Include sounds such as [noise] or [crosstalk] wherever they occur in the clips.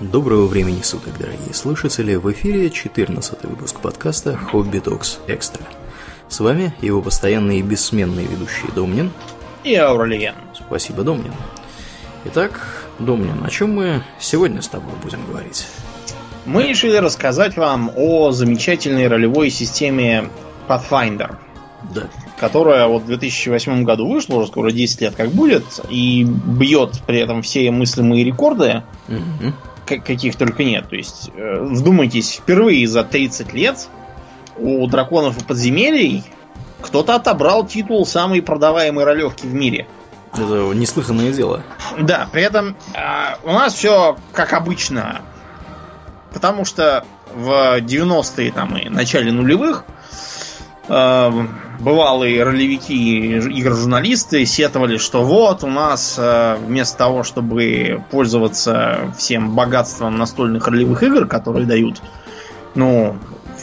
Доброго времени суток, дорогие слушатели! В эфире 14 выпуск подкаста «Хобби Токс Экстра». С вами его постоянные и бессменные ведущие Домнин и Ауралиен. Спасибо, Домнин. Итак, Домнин, о чем мы сегодня с тобой будем говорить? Мы решили рассказать вам о замечательной ролевой системе Pathfinder. Да. Которая вот в 2008 году вышла, уже скоро 10 лет как будет, и бьет при этом все мыслимые рекорды, угу. Каких только нет. То есть, э, вдумайтесь, впервые за 30 лет у драконов и подземелий кто-то отобрал титул самой продаваемой ролевки в мире. Это неслыханное дело. Да, при этом э, у нас все как обычно. Потому что в 90-е там, и начале нулевых э, бывалые ролевики и игр-журналисты сетовали, что вот у нас э, вместо того, чтобы пользоваться всем богатством настольных ролевых игр, которые дают, ну,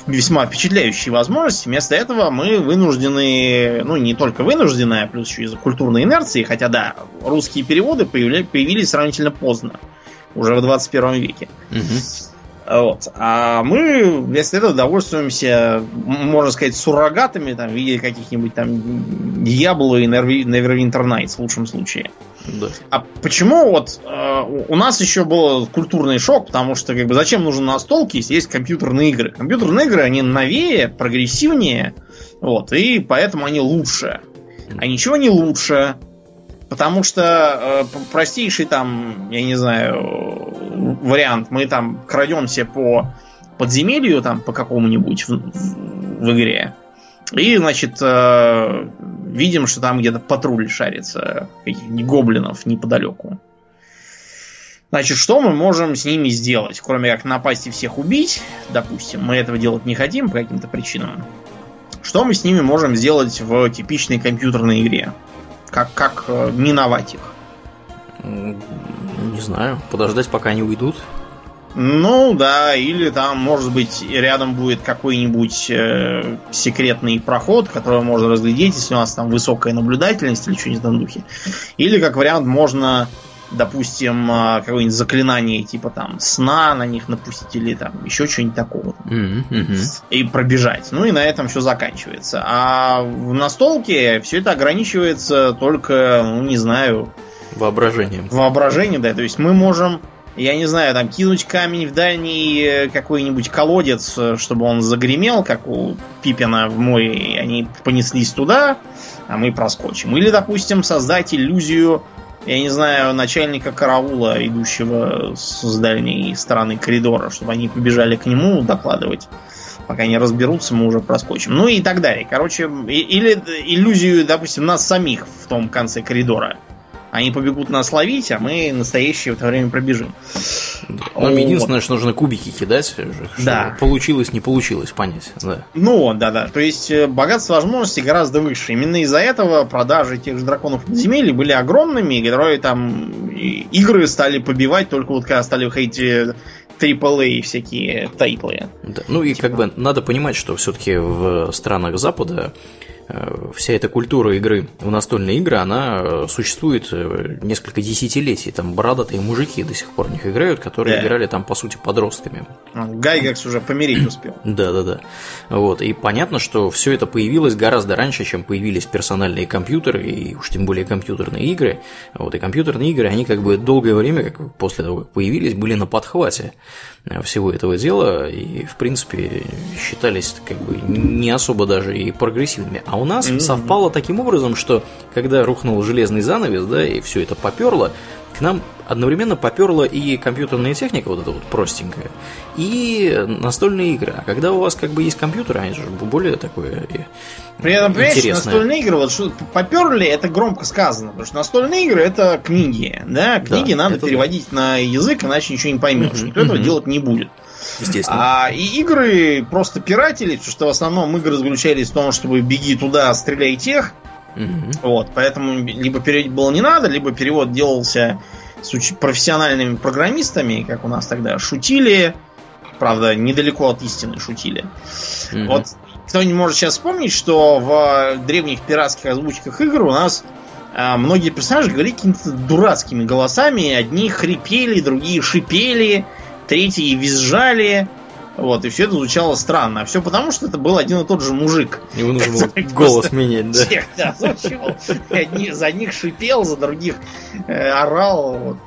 весьма впечатляющие возможности, вместо этого мы вынуждены, ну, не только вынуждены, а плюс еще из-за культурной инерции, хотя да, русские переводы появились сравнительно поздно, уже в 21 веке. Угу. Вот. А мы вместо этого довольствуемся, можно сказать, суррогатами там, в виде каких-нибудь там Diablo и Neverwinter Nights в лучшем случае. Да. А почему вот э, у нас еще был культурный шок, потому что как бы зачем нужен настолки, если есть компьютерные игры? Компьютерные игры, они новее, прогрессивнее, вот, и поэтому они лучше. А ничего не лучше. Потому что э, простейший там, я не знаю, вариант, мы там крадемся по подземелью там по какому-нибудь в, в, в игре. И, значит, э, видим, что там где-то патруль шарится каких-нибудь гоблинов неподалеку. Значит, что мы можем с ними сделать? Кроме как напасть и всех убить, допустим, мы этого делать не хотим по каким-то причинам. Что мы с ними можем сделать в типичной компьютерной игре? Как, как э, миновать их? Не знаю. Подождать, пока они уйдут. Ну да, или там, может быть, рядом будет какой-нибудь э, секретный проход, который можно разглядеть, если у нас там высокая наблюдательность или что-нибудь в этом духе. Или, как вариант, можно, допустим, э, какое-нибудь заклинание типа там сна на них напустить или там еще что-нибудь такого. Mm-hmm. И пробежать. Ну и на этом все заканчивается. А в настолке все это ограничивается только, ну не знаю, Воображением. Воображением, да. То есть мы можем, я не знаю, там кинуть камень в дальний э, какой-нибудь колодец, э, чтобы он загремел, как у Пипина в море, и они понеслись туда, а мы проскочим. Или, допустим, создать иллюзию, я не знаю, начальника караула, идущего с дальней стороны коридора, чтобы они побежали к нему докладывать пока не разберутся, мы уже проскочим. Ну и так далее. Короче, или иллюзию, допустим, нас самих в том конце коридора. Они побегут нас ловить, а мы настоящие в это время пробежим. Нам вот. единственное, что нужно кубики кидать, да. получилось, не получилось, понять. Да. Ну, да, да. То есть э, богатство возможностей гораздо выше. Именно из-за этого продажи тех же драконов подземелья были огромными, которые там игры стали побивать только вот когда стали выходить AAA всякие тайтлы. Да. Ну и типа. как бы надо понимать, что все-таки в странах Запада Э, вся эта культура игры в настольные игры, она э, существует э, несколько десятилетий. Там бородатые мужики до сих пор в них играют, которые да. играли там, по сути, подростками. Гайгекс уже помирить успел. [clears throat] Да, да, да. Вот. И понятно, что все это появилось гораздо раньше, чем появились персональные компьютеры, и уж тем более компьютерные игры. Вот. И компьютерные игры, они как бы долгое время, как после того, как появились, были на подхвате всего этого дела, и, в принципе, считались как бы не особо даже и прогрессивными. А у нас mm-hmm. совпало таким образом, что когда рухнул железный занавес, да, и все это поперло, к нам одновременно поперла и компьютерная техника, вот эта вот простенькая, и настольные игры. А когда у вас как бы есть компьютер, они же более такое При этом, понимаешь, настольные игры, вот что поперли, это громко сказано, потому что настольные игры это книги, да, книги да, надо переводить да. на язык, иначе ничего не поймешь, mm-hmm. никто mm-hmm. этого делать не будет. Естественно. А и игры просто пиратели, потому что в основном игры заключались в том, чтобы беги туда, стреляй тех. Угу. Вот, поэтому либо переводить было не надо, либо перевод делался с профессиональными программистами, как у нас тогда шутили. Правда, недалеко от истины шутили. Угу. Вот кто-нибудь может сейчас вспомнить, что в древних пиратских озвучках игр у нас а, многие персонажи говорили какими-то дурацкими голосами. Одни хрипели, другие шипели. третьи визжали, вот, и все это звучало странно. А все потому, что это был один и тот же мужик. Ему нужно было голос менять, да? Всех, да, озвучивал. За одних шипел, за других э, орал. Вот.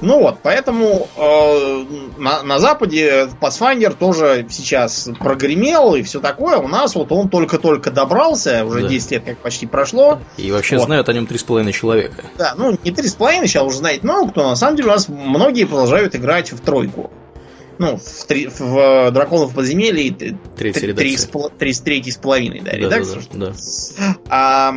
Ну вот, поэтому э, на, на Западе Pathfinder тоже сейчас прогремел и все такое. У нас вот он только-только добрался, уже да. 10 лет как почти прошло. И вообще вот. знают о нем 3,5 человека. Да, ну не 3,5, сейчас уже знает много кто. На самом деле у нас многие продолжают играть в тройку ну, в, три, в э, Драконов подземелье третий, три, три, третий с половиной, да, редакцию. Да, да, да. А,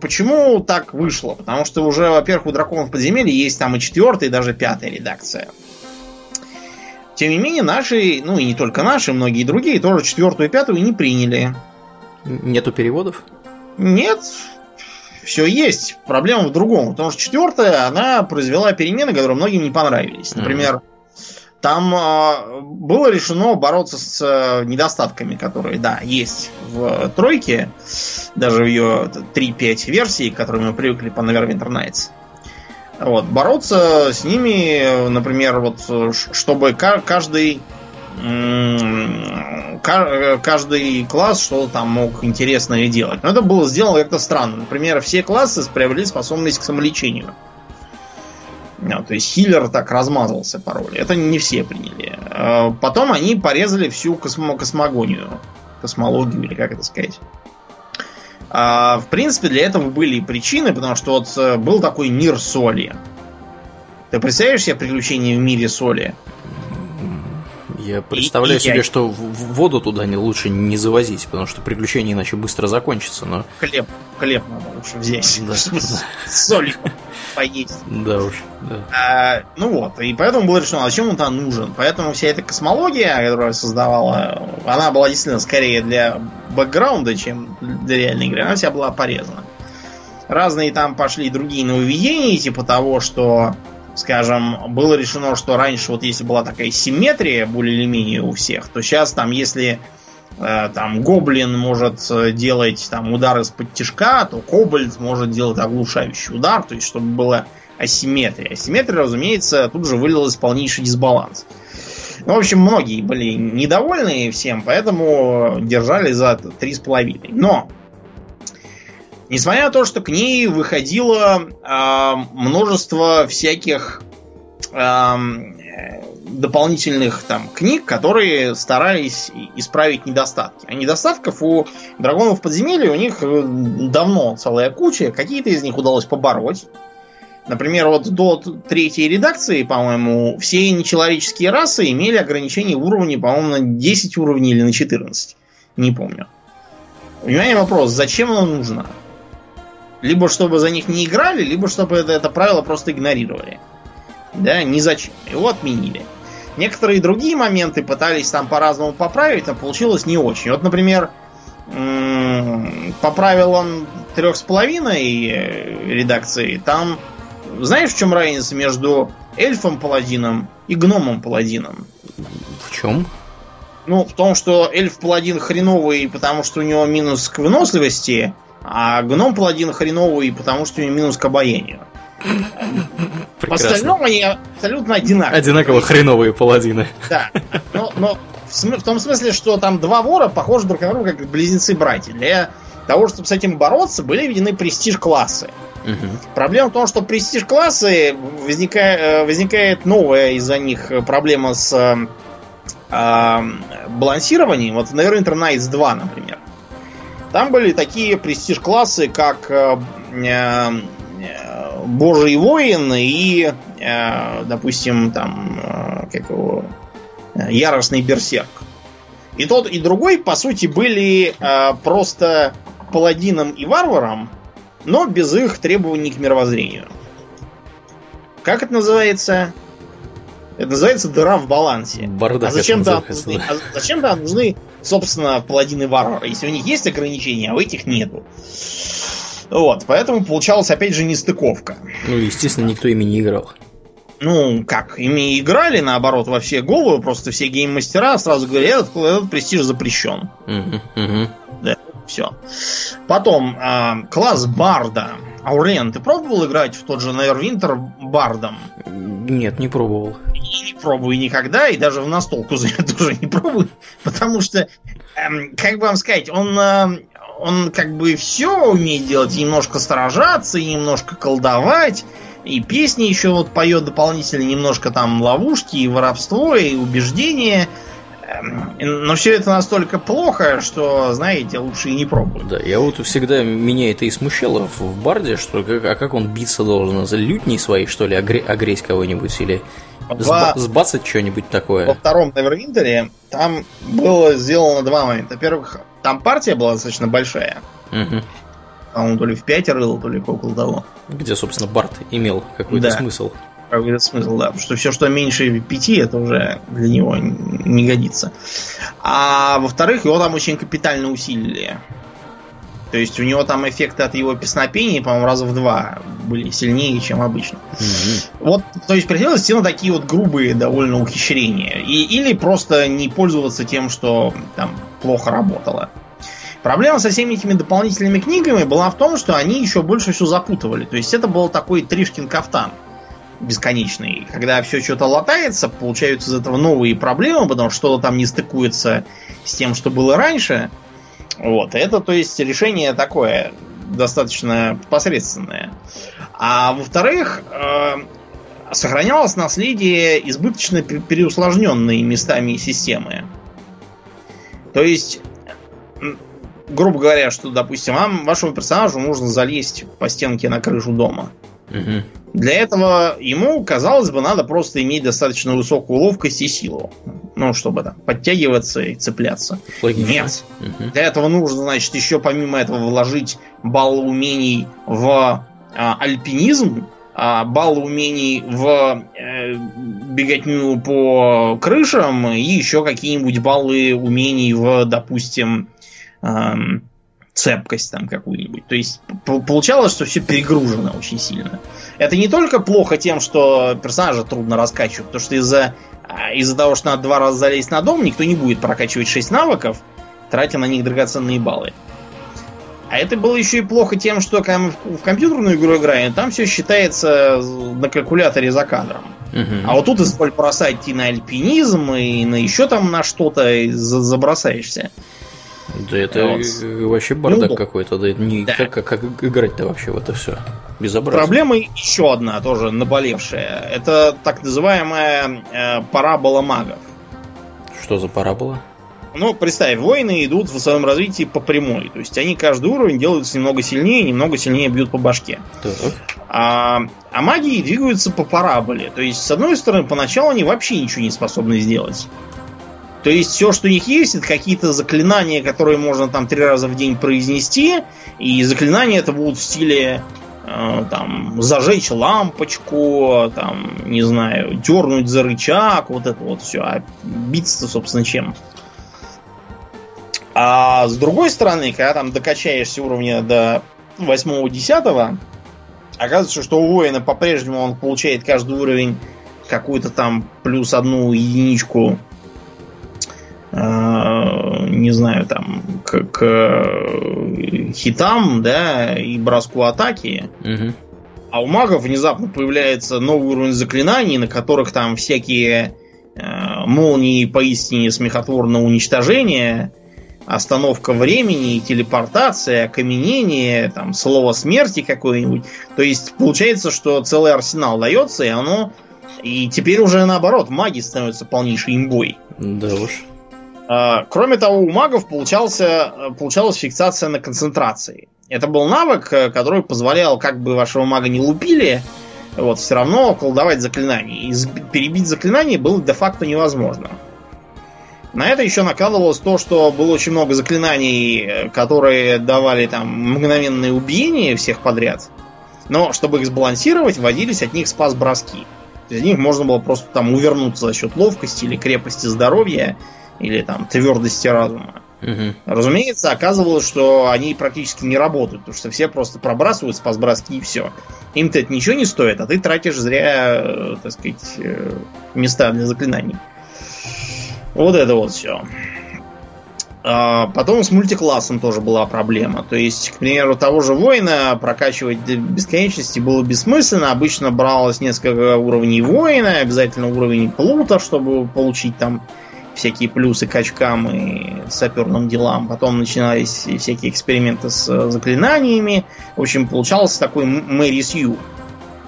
почему так вышло? Потому что уже, во-первых, у Драконов подземелья есть там и четвертая, и даже пятая редакция. Тем не менее, наши, ну и не только наши, многие другие тоже четвертую и пятую не приняли. Нету переводов? Нет, все есть. Проблема в другом. Потому что четвертая, она произвела перемены, которые многим не понравились. Например, mm-hmm там э, было решено бороться с э, недостатками, которые, да, есть в тройке, даже в ее 3.5 версии, к которой мы привыкли по Neverwinter Nights. Вот, бороться с ними, например, вот, чтобы каждый каждый класс что-то там мог интересное делать. Но это было сделано как-то странно. Например, все классы приобрели способность к самолечению. Ну, то есть хиллер так размазался по роли. Это не все приняли. А потом они порезали всю космо космогонию. Космологию, или как это сказать. А, в принципе, для этого были причины, потому что вот э, был такой мир соли. Ты представляешь себе приключения в мире соли? Я представляю и, себе, я... что воду туда не лучше не завозить, потому что приключения иначе быстро закончатся, но... Хлеб, хлеб надо лучше взять, да. [laughs] чтобы с солью поесть. Да уж, да. А, ну вот, и поэтому было решено, зачем он там нужен? Поэтому вся эта космология, которая создавала, она была действительно скорее для бэкграунда, чем для реальной игры, она вся была порезана. Разные там пошли другие нововведения, типа того, что скажем, было решено, что раньше вот если была такая симметрия более или менее у всех, то сейчас там, если э, там гоблин может э, делать там удар из-под тяжка, то кобальт может делать оглушающий удар, то есть чтобы была асимметрия. Асимметрия, разумеется, тут же вылилась полнейший дисбаланс. Ну, в общем, многие были недовольны всем, поэтому держали за три с половиной. Но Несмотря на то, что к ней выходило э, множество всяких э, дополнительных там книг, которые старались исправить недостатки. А недостатков у драгонов подземелья у них э, давно целая куча. Какие-то из них удалось побороть. Например, вот до третьей редакции, по-моему, все нечеловеческие расы имели ограничение уровней, по-моему, на 10 уровней или на 14. Не помню. Внимание вопрос, зачем оно нужно? Либо чтобы за них не играли, либо чтобы это, это правило просто игнорировали. Да, ни зачем. Его отменили. Некоторые другие моменты пытались там по-разному поправить, но получилось не очень. Вот, например, по правилам трех с половиной э, редакции, там знаешь, в чем разница между эльфом-паладином и гномом-паладином? В чем? Ну, в том, что эльф-паладин хреновый, потому что у него минус к выносливости, а гном паладин хреновый, потому что у него минус к обаянию. По остальному они абсолютно одинаковые. Одинаково хреновые паладины. Да. Но, но в, см- в том смысле, что там два вора похожи друг на друга как близнецы-братья. Для того, чтобы с этим бороться, были введены престиж-классы. Угу. Проблема в том, что престиж-классы возникает, э, возникает новая из-за них проблема с э, балансированием. Вот, наверное, Nights 2, например. Там были такие престиж-классы, как э, э, Божий воин и, э, допустим, там, э, как его, яростный берсерк. И тот, и другой, по сути, были э, просто паладином и варваром, но без их требований к мировоззрению. Как это называется? Это называется дыра в балансе. Бардак а зачем там нужны, а зачем там нужны, собственно, паладины варвары, если у них есть ограничения, а у этих нету? Вот, поэтому получалась опять же нестыковка. Ну, естественно, никто ими не играл. Ну, как, ими играли, наоборот, во все головы, просто все гейм-мастера сразу говорят, этот, этот престиж запрещен. Угу, угу. Да, все. Потом, э, класс Барда. Аурен, ты пробовал играть в тот же Neverwinter Бардом? Нет, не пробовал. И не пробую никогда, и даже в настолку за это тоже не пробую, потому что, эм, как бы вам сказать, он, э, он как бы все умеет делать, немножко сражаться, и немножко колдовать, и песни еще вот поет дополнительно немножко там ловушки, и воровство, и убеждения. Эм, но все это настолько плохо, что, знаете, лучше и не пробовать. Да, я вот всегда меня это и смущало в барде, что как, а как он биться должен? За лютней своей, что ли, огре, огреть кого-нибудь или Во... сбацать что-нибудь такое? Во втором Невервинтере там было сделано два момента. Во-первых, там партия была достаточно большая. Угу. По-моему, то ли в 5 рыл, то ли около того. Где, собственно, Барт имел какой-то да. смысл. Какой-то смысл, да. Потому что все, что меньше 5, это уже для него не годится. А во-вторых, его там очень капитально усилили. То есть у него там эффекты от его песнопения, по-моему, раза в два были сильнее, чем обычно. Mm-hmm. Вот, то есть приходилось идти на такие вот грубые довольно ухищрения. И, или просто не пользоваться тем, что там плохо работало. Проблема со всеми этими дополнительными книгами была в том, что они еще больше все запутывали. То есть это был такой Тришкин кафтан бесконечный. Когда все что-то латается, получаются из этого новые проблемы, потому что что-то там не стыкуется с тем, что было раньше. Вот. Это, то есть, решение такое достаточно посредственное. А во-вторых, э, сохранялось наследие избыточно переусложненной местами системы. То есть грубо говоря, что, допустим, вам, вашему персонажу нужно залезть по стенке на крышу дома. Угу. Для этого ему, казалось бы, надо просто иметь достаточно высокую ловкость и силу. Ну, чтобы там подтягиваться и цепляться. Логично. Нет. Угу. Для этого нужно, значит, еще помимо этого вложить баллы умений в а, альпинизм, а, баллы умений в э, беготню по крышам и еще какие-нибудь баллы умений в, допустим, эм, цепкость там какую-нибудь. То есть получалось, что все перегружено очень сильно. Это не только плохо тем, что персонажа трудно раскачивать, потому что из-за а, из-за того, что надо два раза залезть на дом, никто не будет прокачивать 6 навыков, тратя на них драгоценные баллы. А это было еще и плохо тем, что когда мы в компьютерную игру играем, там все считается на калькуляторе за кадром. Угу. А вот тут из бросать и на альпинизм, и на еще там на что-то забросаешься. Да это вот. вообще бардак ну, какой-то. Да, не, да. Как, как, как играть-то вообще в это все? Безобразие. Проблема еще одна тоже наболевшая. Это так называемая э, парабола магов. Что за парабола? Ну, представь, воины идут в своем развитии по прямой. То есть они каждый уровень делаются немного сильнее, немного сильнее бьют по башке. Так. А, а магии двигаются по параболе. То есть, с одной стороны, поначалу они вообще ничего не способны сделать. То есть все, что у них есть, это какие-то заклинания, которые можно там три раза в день произнести. И заклинания это будут в стиле э, там зажечь лампочку, там, не знаю, дернуть за рычаг, вот это вот все. А биться-то, собственно, чем? А с другой стороны, когда там докачаешься уровня до 8-10, оказывается, что у воина по-прежнему он получает каждый уровень какую-то там плюс одну единичку не знаю, там, к, к хитам, да, и броску атаки. Угу. А у магов внезапно появляется новый уровень заклинаний, на которых там всякие э, молнии поистине смехотворного уничтожения, остановка времени, телепортация, окаменение, там, слово смерти какое-нибудь. То есть получается, что целый арсенал дается, и оно... И теперь уже наоборот, маги становятся полнейшей имбой. Да уж. А, кроме того, у магов получался, получалась фиксация на концентрации. Это был навык, э, который позволял, как бы вашего мага не лупили, вот, все равно колдовать заклинания. И перебить заклинание было де-факто невозможно. На это еще накладывалось то, что было очень много заклинаний, э, которые давали там мгновенное убиение всех подряд. Но чтобы их сбалансировать, вводились от них спас-броски. Из них можно было просто там увернуться за счет ловкости или крепости здоровья или там твердости разума. Угу. Разумеется, оказывалось, что они практически не работают, потому что все просто пробрасывают спас-броски и все. Им-то это ничего не стоит, а ты тратишь зря, э, так сказать, э, места для заклинаний. Вот это вот все. А потом с мультиклассом тоже была проблема. То есть, к примеру, того же воина прокачивать до бесконечности было бессмысленно. Обычно бралось несколько уровней воина, обязательно уровень плута, чтобы получить там всякие плюсы к очкам и саперным делам. Потом начинались всякие эксперименты с заклинаниями. В общем, получался такой Мэри Сью,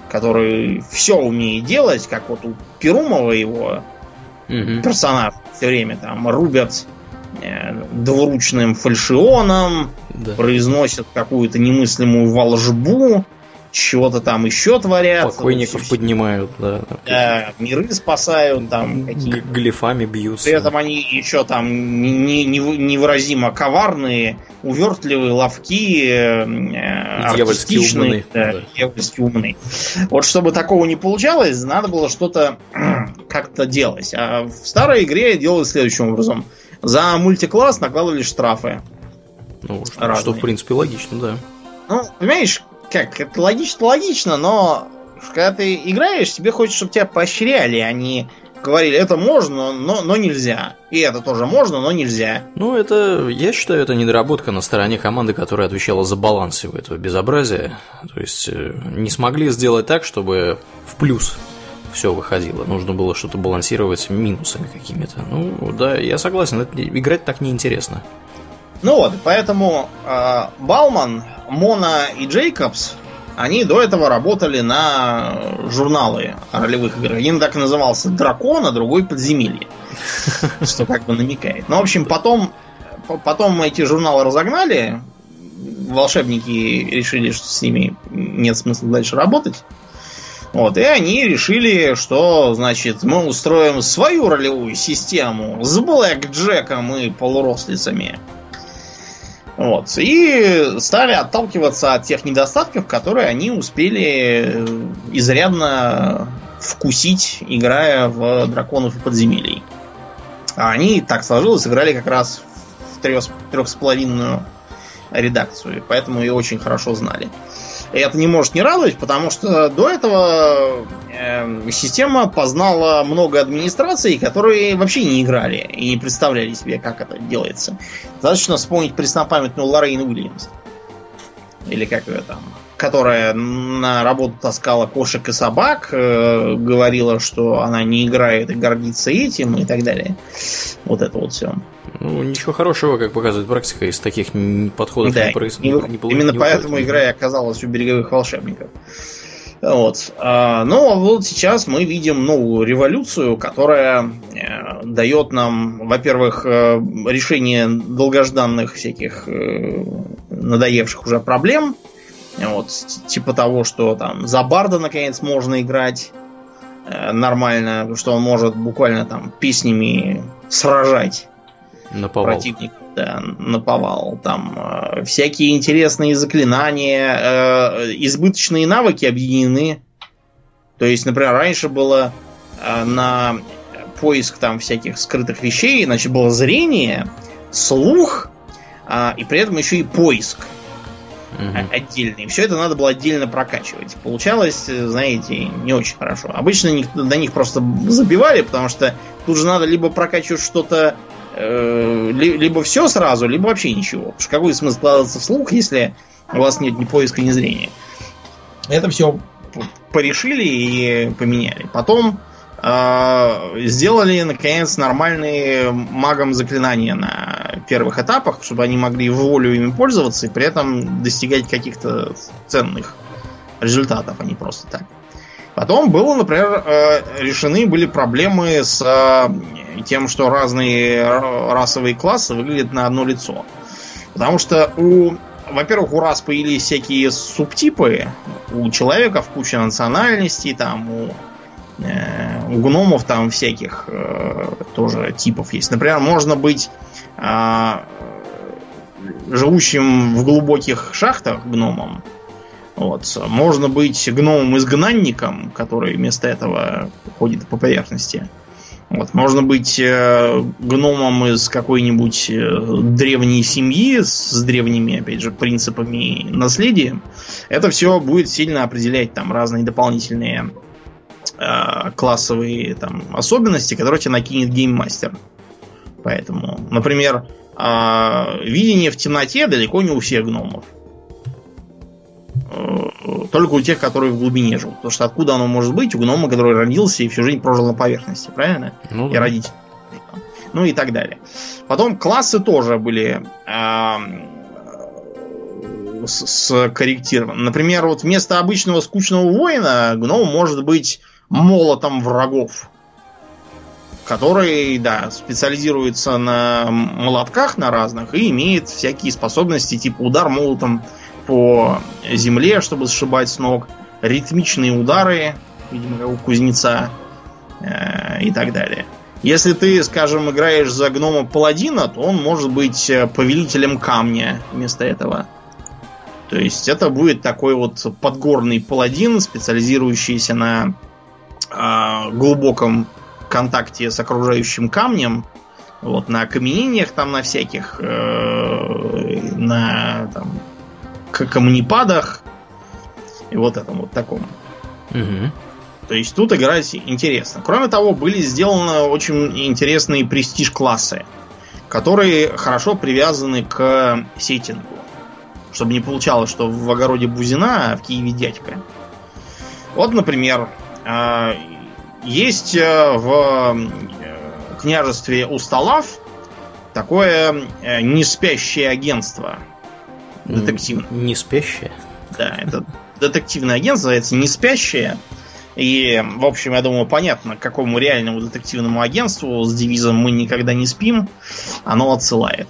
который все умеет делать, как вот у Перумова его угу. персонаж все время там рубят Э, двуручным фальшионом, да. произносят какую-то немыслимую волжбу, чего-то там еще творят. Покойников вот, поднимают, да. да. Миры спасают, там какие Глифами бьются. При этом они еще там невыразимо коварные, увертливые, ловкие, э, артистичные. Да, да. Дьявольски умные. Вот чтобы такого не получалось, надо было что-то [clears throat] как-то делать. А в старой игре делалось следующим образом – за мультикласс накладывали штрафы. Ну, что, что в принципе логично, да. Ну, понимаешь, как, это логично, логично, но когда ты играешь, тебе хочется, чтобы тебя поощряли, а не говорили, это можно, но, но нельзя. И это тоже можно, но нельзя. Ну, это, я считаю, это недоработка на стороне команды, которая отвечала за баланс всего этого безобразия. То есть, э, не смогли сделать так, чтобы в плюс все выходило. Нужно было что-то балансировать минусами какими-то. Ну, да, я согласен, это, играть так неинтересно. Ну вот, поэтому э, Балман, Мона и Джейкобс, они до этого работали на журналы ролевых играх. Один так и назывался «Дракон», а другой «Подземелье». [laughs] Что как бы намекает. Ну, в общем, потом, потом эти журналы разогнали. Волшебники решили, что с ними нет смысла дальше работать. Вот, и они решили, что, значит, мы устроим свою ролевую систему с Блэк Джеком и полурослицами. Вот. И стали отталкиваться от тех недостатков, которые они успели изрядно вкусить, играя в драконов и подземелий. А они, так сложилось, играли как раз в трех, трех с половинную редакцию, поэтому ее очень хорошо знали. И это не может не радовать, потому что до этого э, система познала много администраций, которые вообще не играли и не представляли себе, как это делается. Достаточно вспомнить преснопамятную Лоррейн Уильямс. Или как ее там которая на работу таскала кошек и собак, э, говорила, что она не играет и гордится этим и так далее. Вот это вот все. Ну, ничего хорошего, как показывает практика, из таких подходов да, не, происходит. Не, не, именно не поэтому игра и оказалась у береговых волшебников. Вот. А, но вот сейчас мы видим новую революцию, которая э, дает нам, во-первых, э, решение долгожданных всяких э, надоевших уже проблем, вот, типа того, что там за Барда наконец можно играть э, нормально, что он может буквально там песнями сражать наповал. противников. Да, наповал. Там э, всякие интересные заклинания, э, избыточные навыки объединены. То есть, например, раньше было э, на поиск там всяких скрытых вещей, значит, было зрение, слух, э, и при этом еще и поиск угу. отдельные. Все это надо было отдельно прокачивать. Получалось, знаете, не очень хорошо. Обычно до них просто забивали, потому что тут же надо либо прокачивать что-то, э, либо все сразу, либо вообще ничего. Потому что какой смысл вкладываться в слух, если у вас нет ни поиска, ни зрения. Это все порешили и поменяли. Потом э, сделали, наконец, нормальные магом заклинания на первых этапах, чтобы они могли в волю ими пользоваться и при этом достигать каких-то ценных результатов, а не просто так. Потом было, например, э, решены были проблемы с э, тем, что разные расовые классы выглядят на одно лицо. Потому что у во-первых, у рас появились всякие субтипы. У человека в куче национальностей, там, у у гномов там всяких э, тоже типов есть. Например, можно быть э, живущим в глубоких шахтах гномом. Вот. Можно быть гномом-изгнанником, который вместо этого ходит по поверхности. Вот. Можно быть э, гномом из какой-нибудь э, древней семьи с древними, опять же, принципами и наследием. Это все будет сильно определять там разные дополнительные э, классовые там, особенности, которые тебе накинет гейммастер. Поэтому, например, а видение в темноте далеко не у всех гномов. Э, только у тех, которые в глубине живут. Потому что откуда оно может быть у гнома, который родился и всю жизнь прожил на поверхности, правильно? Ну, и да. родитель. Ну и так далее. Потом классы тоже были а, с- скорректированы. Например, вот вместо обычного скучного воина гном может быть молотом врагов. Который, да, специализируется на молотках на разных и имеет всякие способности, типа удар молотом по земле, чтобы сшибать с ног, ритмичные удары, видимо, у кузнеца э, и так далее. Если ты, скажем, играешь за гнома паладина, то он может быть э, повелителем камня вместо этого. То есть это будет такой вот подгорный паладин, специализирующийся на а, глубоком контакте с окружающим камнем, вот на окаменениях там на всяких, э, на там, камнепадах и вот этом вот таком. Мгм. То есть тут играть интересно. Кроме того, были сделаны очень интересные престиж-классы, которые хорошо привязаны к сеттингу. Чтобы не получалось, что в огороде Бузина, а в Киеве дядька. Вот, например, э, есть э, в э, княжестве Усталав такое э, неспящее агентство детективное. Не спящая. Да, это детективное агентство, называется «Не спящее». И, в общем, я думаю, понятно, к какому реальному детективному агентству с девизом «Мы никогда не спим» оно отсылает.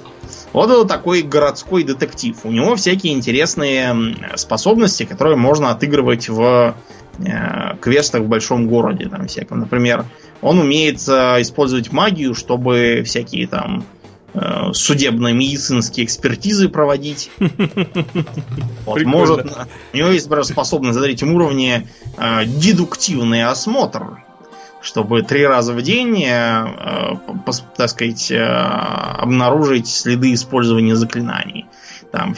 Вот это такой городской детектив. У него всякие интересные способности, которые можно отыгрывать в э, квестах в большом городе. Там всяком. Например, он умеет э, использовать магию, чтобы всякие там э, судебно-медицинские экспертизы проводить. [laughs] Вот, может, у него есть, например, способность на третьем уровне э, дедуктивный осмотр, чтобы три раза в день, э, э, так сказать, э, обнаружить следы использования заклинаний. Там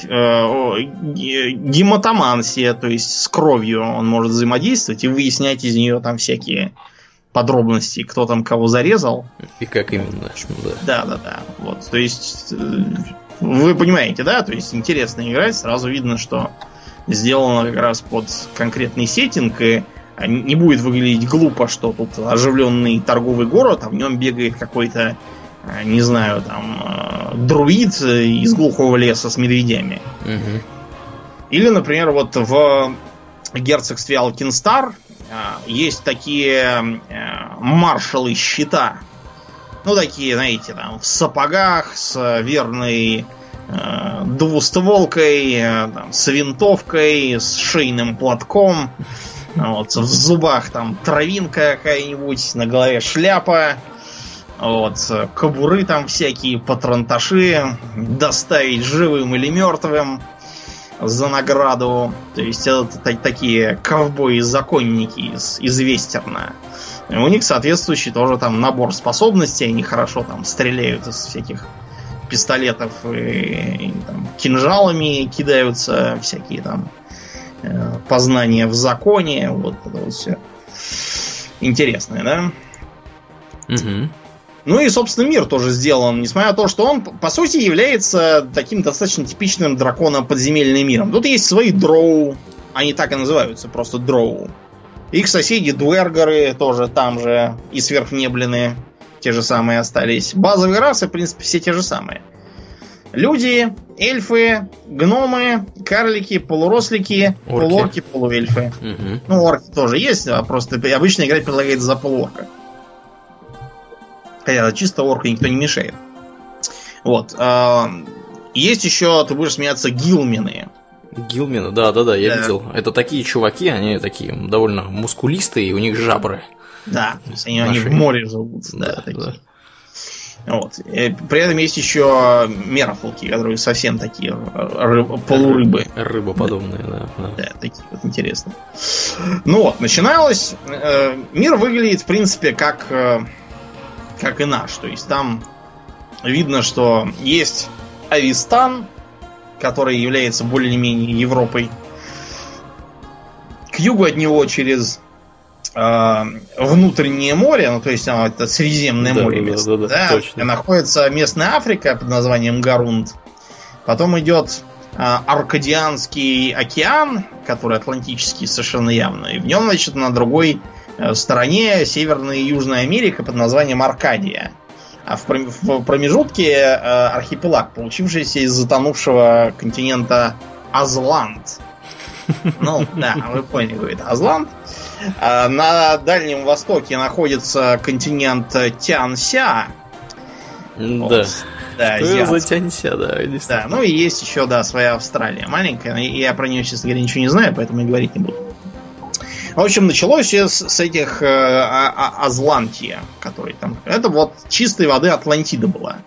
гематомансия, то есть с кровью он может взаимодействовать и выяснять из нее там всякие подробности, кто там кого зарезал. И как именно? Да. Да, да, да. Вот, то есть, вы понимаете, да? То есть, интересно играть, сразу видно, что сделано как раз под конкретный сеттинг, и не будет выглядеть глупо, что тут оживленный торговый город, а в нем бегает какой-то, э, не знаю, там, э, друид из глухого леса с медведями. Мгм. Или, например, вот в герцогстве Алкинстар а, есть такие маршалы щита. Ну, такие, знаете, там, в сапогах, с верной двустволкой, там, с винтовкой, с шейным платком. Вот, в зубах там травинка какая-нибудь, на голове шляпа. Вот, кобуры там всякие, патронташи, доставить живым или мертвым за награду. То есть это та- такие ковбои-законники из, из вестерна. У них соответствующий тоже там набор способностей. Они хорошо там стреляют из всяких пистолетов и, и там, кинжалами кидаются, всякие там э, познания в законе. Вот это вот все. Интересное, да? Мгм. Ну и, собственно, мир тоже сделан, несмотря на то, что он, по сути, является таким достаточно типичным дракона-подземельным миром. Тут есть свои дроу, они так и называются, просто дроу. Их соседи дуэргеры тоже там же, и сверхнеблины те же самые остались. Базовые расы, в принципе, все те же самые. Люди, эльфы, гномы, карлики, полурослики, Орки. полуорки, полуэльфы. Мгм. Ну, орки тоже есть, а просто обычно играть предлагается за полуорка. Хотя чисто орка никто не мешает. Вот. а, Есть еще, ты будешь смеяться, гилмены. Гилмена, да, да, да, я Да. видел. Это такие чуваки, они такие довольно мускулистые, у них жабры. Да, то есть они, они в море живут. Да, такие. Вот. И при этом есть еще мерфолки, которые совсем такие рыб- полурыбы. Рыбоподобные, да. да. Да, такие вот интересные. Ну вот, начиналось. э, мир выглядит, в принципе, как, э, как и наш. То есть там видно, что есть Авистан, который является более-менее Европой. К югу от него через э, внутреннее море, ну то есть оно, это Средиземное Да, море да, место, да, да, точно. находится местная Африка под названием Гарунд. Потом идет э, Аркадианский океан, который Атлантический совершенно явно. И в нем, значит, на другой э, стороне Северная и Южная Америка под названием Аркадия. А в промежутке э, архипелаг, получившийся из затонувшего континента Азланд. Ну, да, вы поняли, говорит, Азланд. А На Дальнем Востоке находится континент Тянься. Вот. Да. Да, Что за тянься, да, Да, ну и есть еще, да, своя Австралия маленькая. Я про нее, честно говоря, ничего не знаю, поэтому и говорить не буду. В общем, началось все с, с этих э, а- а- Азлантия, которые там. Это вот чистой воды Атлантида была.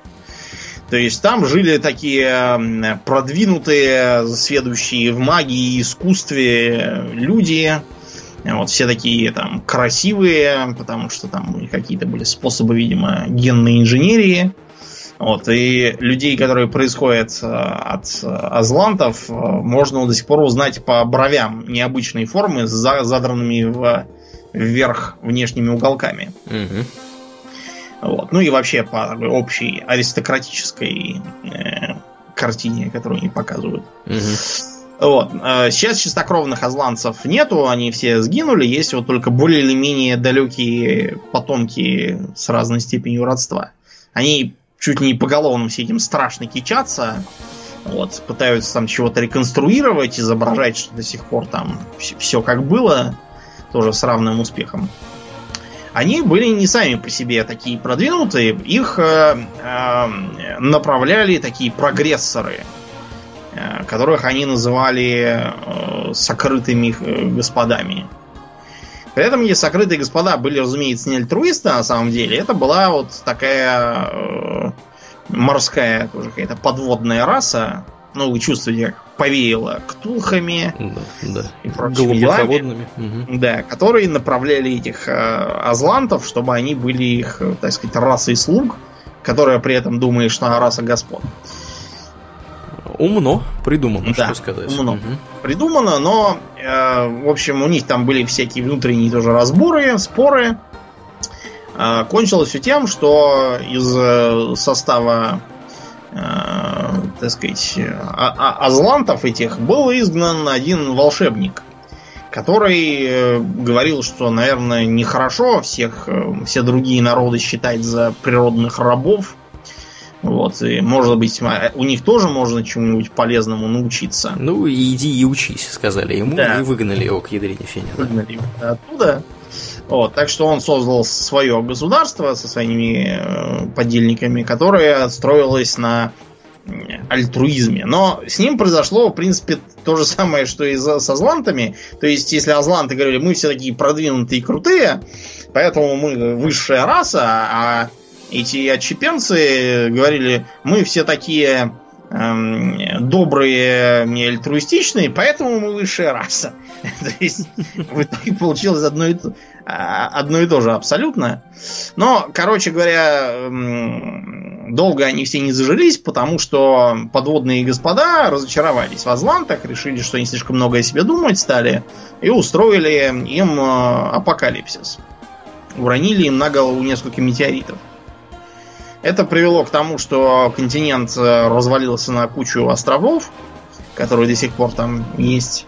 То есть там жили такие продвинутые, сведущие в магии и искусстве люди. Вот все такие там красивые, потому что там какие-то были способы, видимо, генной инженерии. Вот, и людей, которые происходят э, от э, азлантов, э, можно до сих пор узнать по бровям необычной формы с за- задранными в- вверх внешними уголками. Мгм. Вот. Ну и вообще по такой общей аристократической э, картине, которую они показывают. Мгм. Вот. Э, Сейчас чистокровных азланцев нету, они все сгинули, есть вот только более или менее далекие потомки с разной степенью родства. Они чуть не поголовно все этим страшно кичатся, вот, пытаются там чего-то реконструировать, изображать, что до сих пор там все как было, тоже с равным успехом. Они были не сами по себе такие продвинутые, их э, э, направляли такие прогрессоры, которых они называли э, сокрытыми э, господами. При этом эти сокрытые господа были, разумеется, не альтруисты на самом деле. Это была вот такая э, морская, тоже какая-то подводная раса. Ну, вы чувствуете, как повеяло ктулхами, Да, да. И прочими Глубоководными. Мгм. да, которые направляли этих э, азлантов, чтобы они были их, э, так сказать, расой слуг, которая при этом думает, что она раса господ. Умно придумано, Да, что сказать. умно. Мгм. придумано, но, э, в общем, у них там были всякие внутренние тоже разборы, споры. Э, кончилось все тем, что из э, состава, э, так сказать, а- а- азлантов этих был изгнан один волшебник, который э, говорил, что, наверное, нехорошо всех, э, все другие народы считать за природных рабов. Вот, и, может быть, ма- у них тоже можно чему-нибудь полезному научиться. Ну, и иди и учись, сказали ему, Да. и выгнали его к ядрине фене. да. выгнали его оттуда. Вот, так что он создал свое государство со своими э, подельниками, которое строилось на альтруизме. Но с ним произошло, в принципе, то же самое, что и за- с азлантами. То есть, если азланты говорили, мы все такие продвинутые и крутые, поэтому мы высшая раса, а эти отщепенцы говорили, мы все такие эм, добрые и альтруистичные, поэтому мы высшая раса. [laughs] То есть в итоге получилось одно и, то, а, одно и то же абсолютно. Но, короче говоря, м, долго они все не зажились, потому что подводные господа разочаровались в Азлантах, решили, что они слишком много о себе думать стали, и устроили им э, апокалипсис. Уронили им на голову несколько метеоритов. Это привело к тому, что континент э, развалился на кучу островов, которые до сих пор там есть.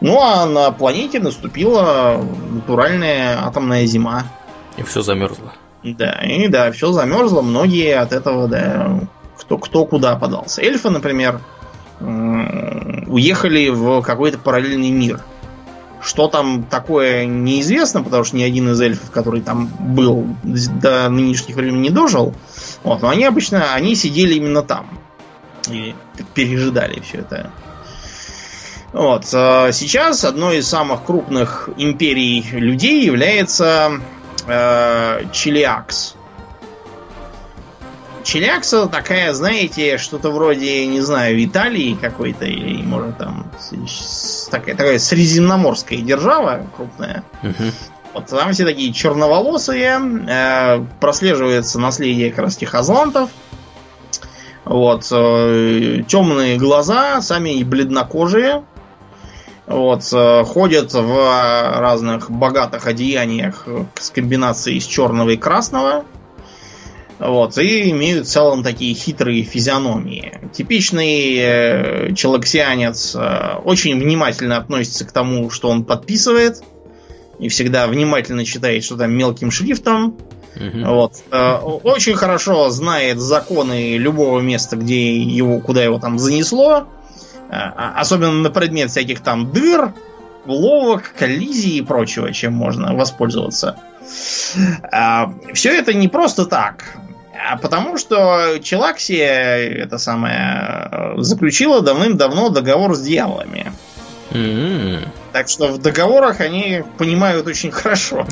Ну а на планете наступила натуральная атомная зима. И все замерзло. Да, и да, все замерзло, многие от этого, да, кто, кто куда подался. Эльфы, например, уехали в какой-то параллельный мир. Что там такое неизвестно, потому что ни один из эльфов, который там был до нынешних времен не дожил. Вот, но они обычно, они сидели именно там. И пережидали все это. Вот. а Сейчас одной из самых крупных империй людей является э, Чилиакс. Это такая, знаете, что-то вроде, не знаю, Италии какой-то, или, может, там, такая, такая средиземноморская держава крупная. Мгм. Вот там все такие черноволосые, э, прослеживается наследие как раз тех азлантов. Вот, э, темные глаза, сами и бледнокожие. Вот, э, ходят в разных богатых одеяниях с комбинацией из черного и красного. Вот, и имеют в целом такие хитрые физиономии. Типичный э, челоксианец э, очень внимательно относится к тому, что он подписывает. И всегда внимательно читает, что там мелким шрифтом. Угу. Вот. Э, очень хорошо знает законы любого места, где его, куда его там занесло. Э, особенно на предмет всяких там дыр, ловок, коллизий и прочего, чем можно воспользоваться. Э, Все это не просто так. А потому что Челаксия, это самое, заключила давным-давно договор с дьяволами. Mm-hmm. Так что в договорах они понимают очень хорошо.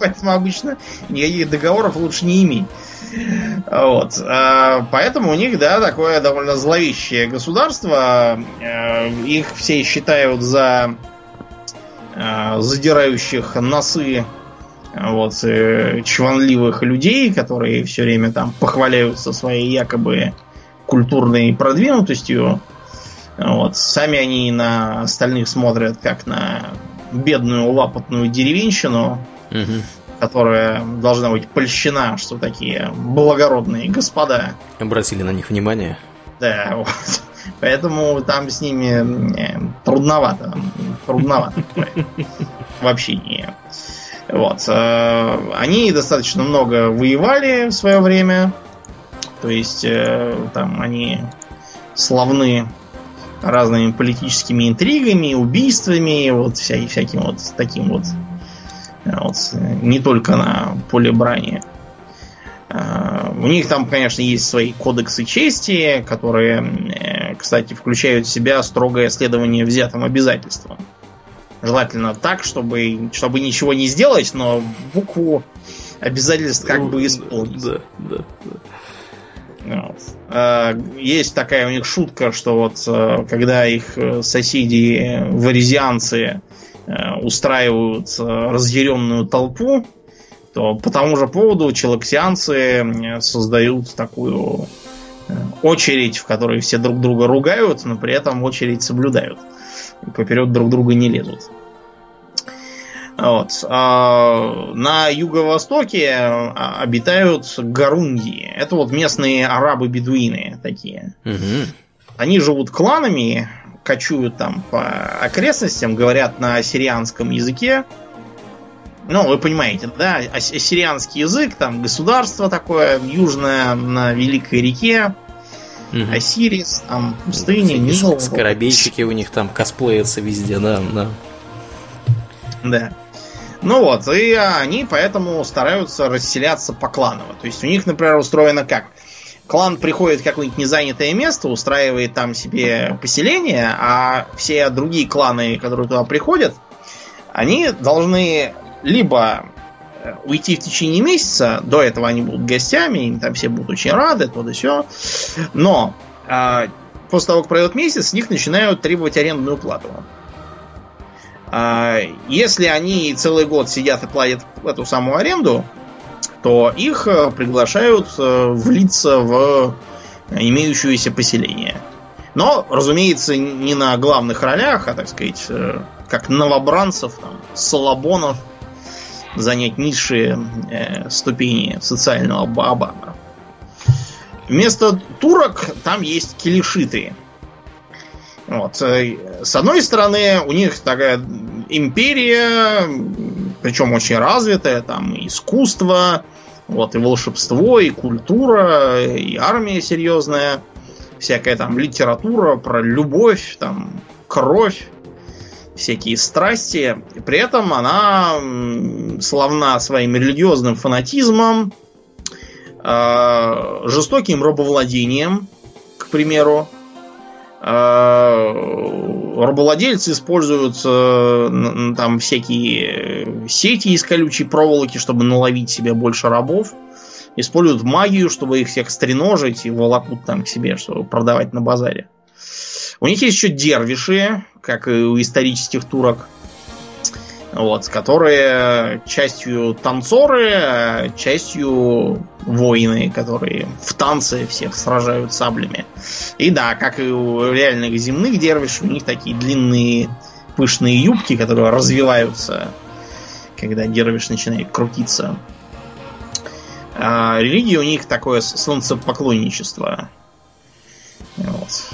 Поэтому обычно никаких договоров лучше не иметь. Вот. А, поэтому у них, да, такое довольно зловещее государство. Э, их все считают за э, задирающих носы вот, э, чванливых людей, которые все время там похваляются своей якобы культурной продвинутостью. Вот. Сами они на остальных смотрят как на бедную лапотную деревенщину, угу. которая должна быть польщена, что такие благородные господа. Обратили на них внимание. Да, вот. Поэтому там с ними э, трудновато. Трудновато в общении. Вот. Э, они достаточно много воевали в свое время. То есть э, там они славны разными политическими интригами, убийствами, вот вся, всяким вот таким вот, э, вот не только на поле брани. У них там, конечно, есть свои кодексы чести, которые, кстати, включают в себя строгое следование взятым обязательствам. Желательно так, чтобы, чтобы ничего не сделать, но букву обязательств как ну, бы исполнить. Да, да, да. Вот. А, есть такая у них шутка, что вот э, когда их э, соседи варизианцы э, устраивают разъяренную толпу, то по тому же поводу челоксианцы создают такую очередь, в которой все друг друга ругают, но при этом очередь соблюдают поперед друг друга не лезут. Вот. А на юго-востоке а, обитают гарунги. Это вот местные арабы-бедуины такие. Угу. Они живут кланами, кочуют там по окрестностям, говорят на ассирианском языке. Ну, вы понимаете, да, ассирианский язык, там государство такое южное на Великой реке. Угу. Осирис, там пустыня, Нил. Скоробейщики у них там косплеятся везде, да, да. Да. Ну вот, и они поэтому стараются расселяться по кланово. То есть у них, например, устроено как? Клан приходит в какое-нибудь незанятое место, устраивает там себе поселение, а все другие кланы, которые туда приходят, они должны либо уйти в течение месяца. До этого они будут гостями, им там все будут очень рады, то да все. Но э, после того, как пройдет месяц, с них начинают требовать арендную плату. Э, если они целый год сидят и платят эту самую аренду, то их э, приглашают э, влиться в имеющееся поселение. Но, разумеется, не на главных ролях, а, так сказать, э, как новобранцев, там, салабонов, занять низшие э, ступени социального баабана. Вместо турок там есть килишиты. Вот. Э, с одной стороны, у них такая империя, причем очень развитая, там и искусство, вот, и волшебство, и культура, и армия серьезная, всякая там литература про любовь, там, кровь всякие страсти. И при этом она славна своим религиозным фанатизмом, э, жестоким рабовладением, к примеру. Э, рабовладельцы используют э, там всякие сети из колючей проволоки, чтобы наловить себе больше рабов. Используют магию, чтобы их всех стреножить и волокут там к себе, чтобы продавать на базаре. У них есть еще дервиши, как и у исторических турок. Вот, которые частью танцоры, а частью воины, которые в танце всех сражают саблями. И да, как и у реальных земных дервишей, у них такие длинные пышные юбки, которые развиваются, когда дервиш начинает крутиться. А религия у них такое солнцепоклонничество. Вот.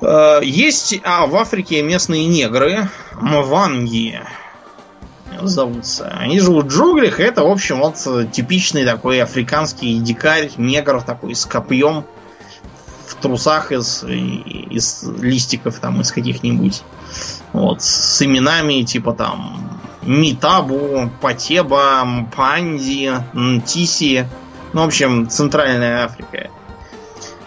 А, есть а, в Африке местные негры, мванги зовутся. Они живут в джунглях, и это, в общем, вот типичный такой африканский дикарь, негр такой с копьем в трусах из, из листиков там, из каких-нибудь. Вот, с именами типа там Митабу, Патеба, Панди, Тиси. Ну, в общем, Центральная Африка.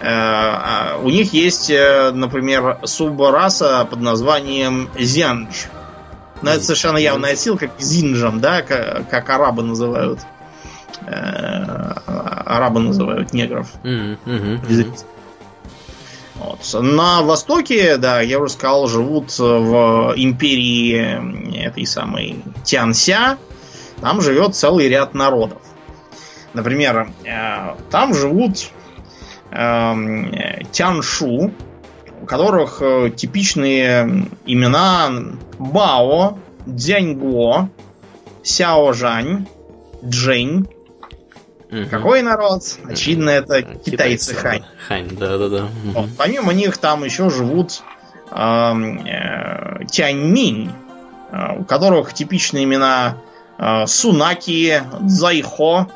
Э, а у них есть, э, например, субраса под названием Зяндж. Но это совершенно явная отсылка к зинджам, да, как, как арабы называют. Э, арабы называют негров. Mm-hmm. Вот. На Востоке, да, я уже сказал, живут в империи этой самой Тянся. Там живет целый ряд народов. Например, там живут Тяншу, у которых э, типичные имена Бао, Дзяньго, Сяожань, Джень, Угу. Какой народ? Очевидно, это китайцы, китайцы Хань. Хань, да, да, да. Вот. Помимо них там еще живут э, Тяньминь, э, у которых типичные имена э, Сунаки, Зайхо,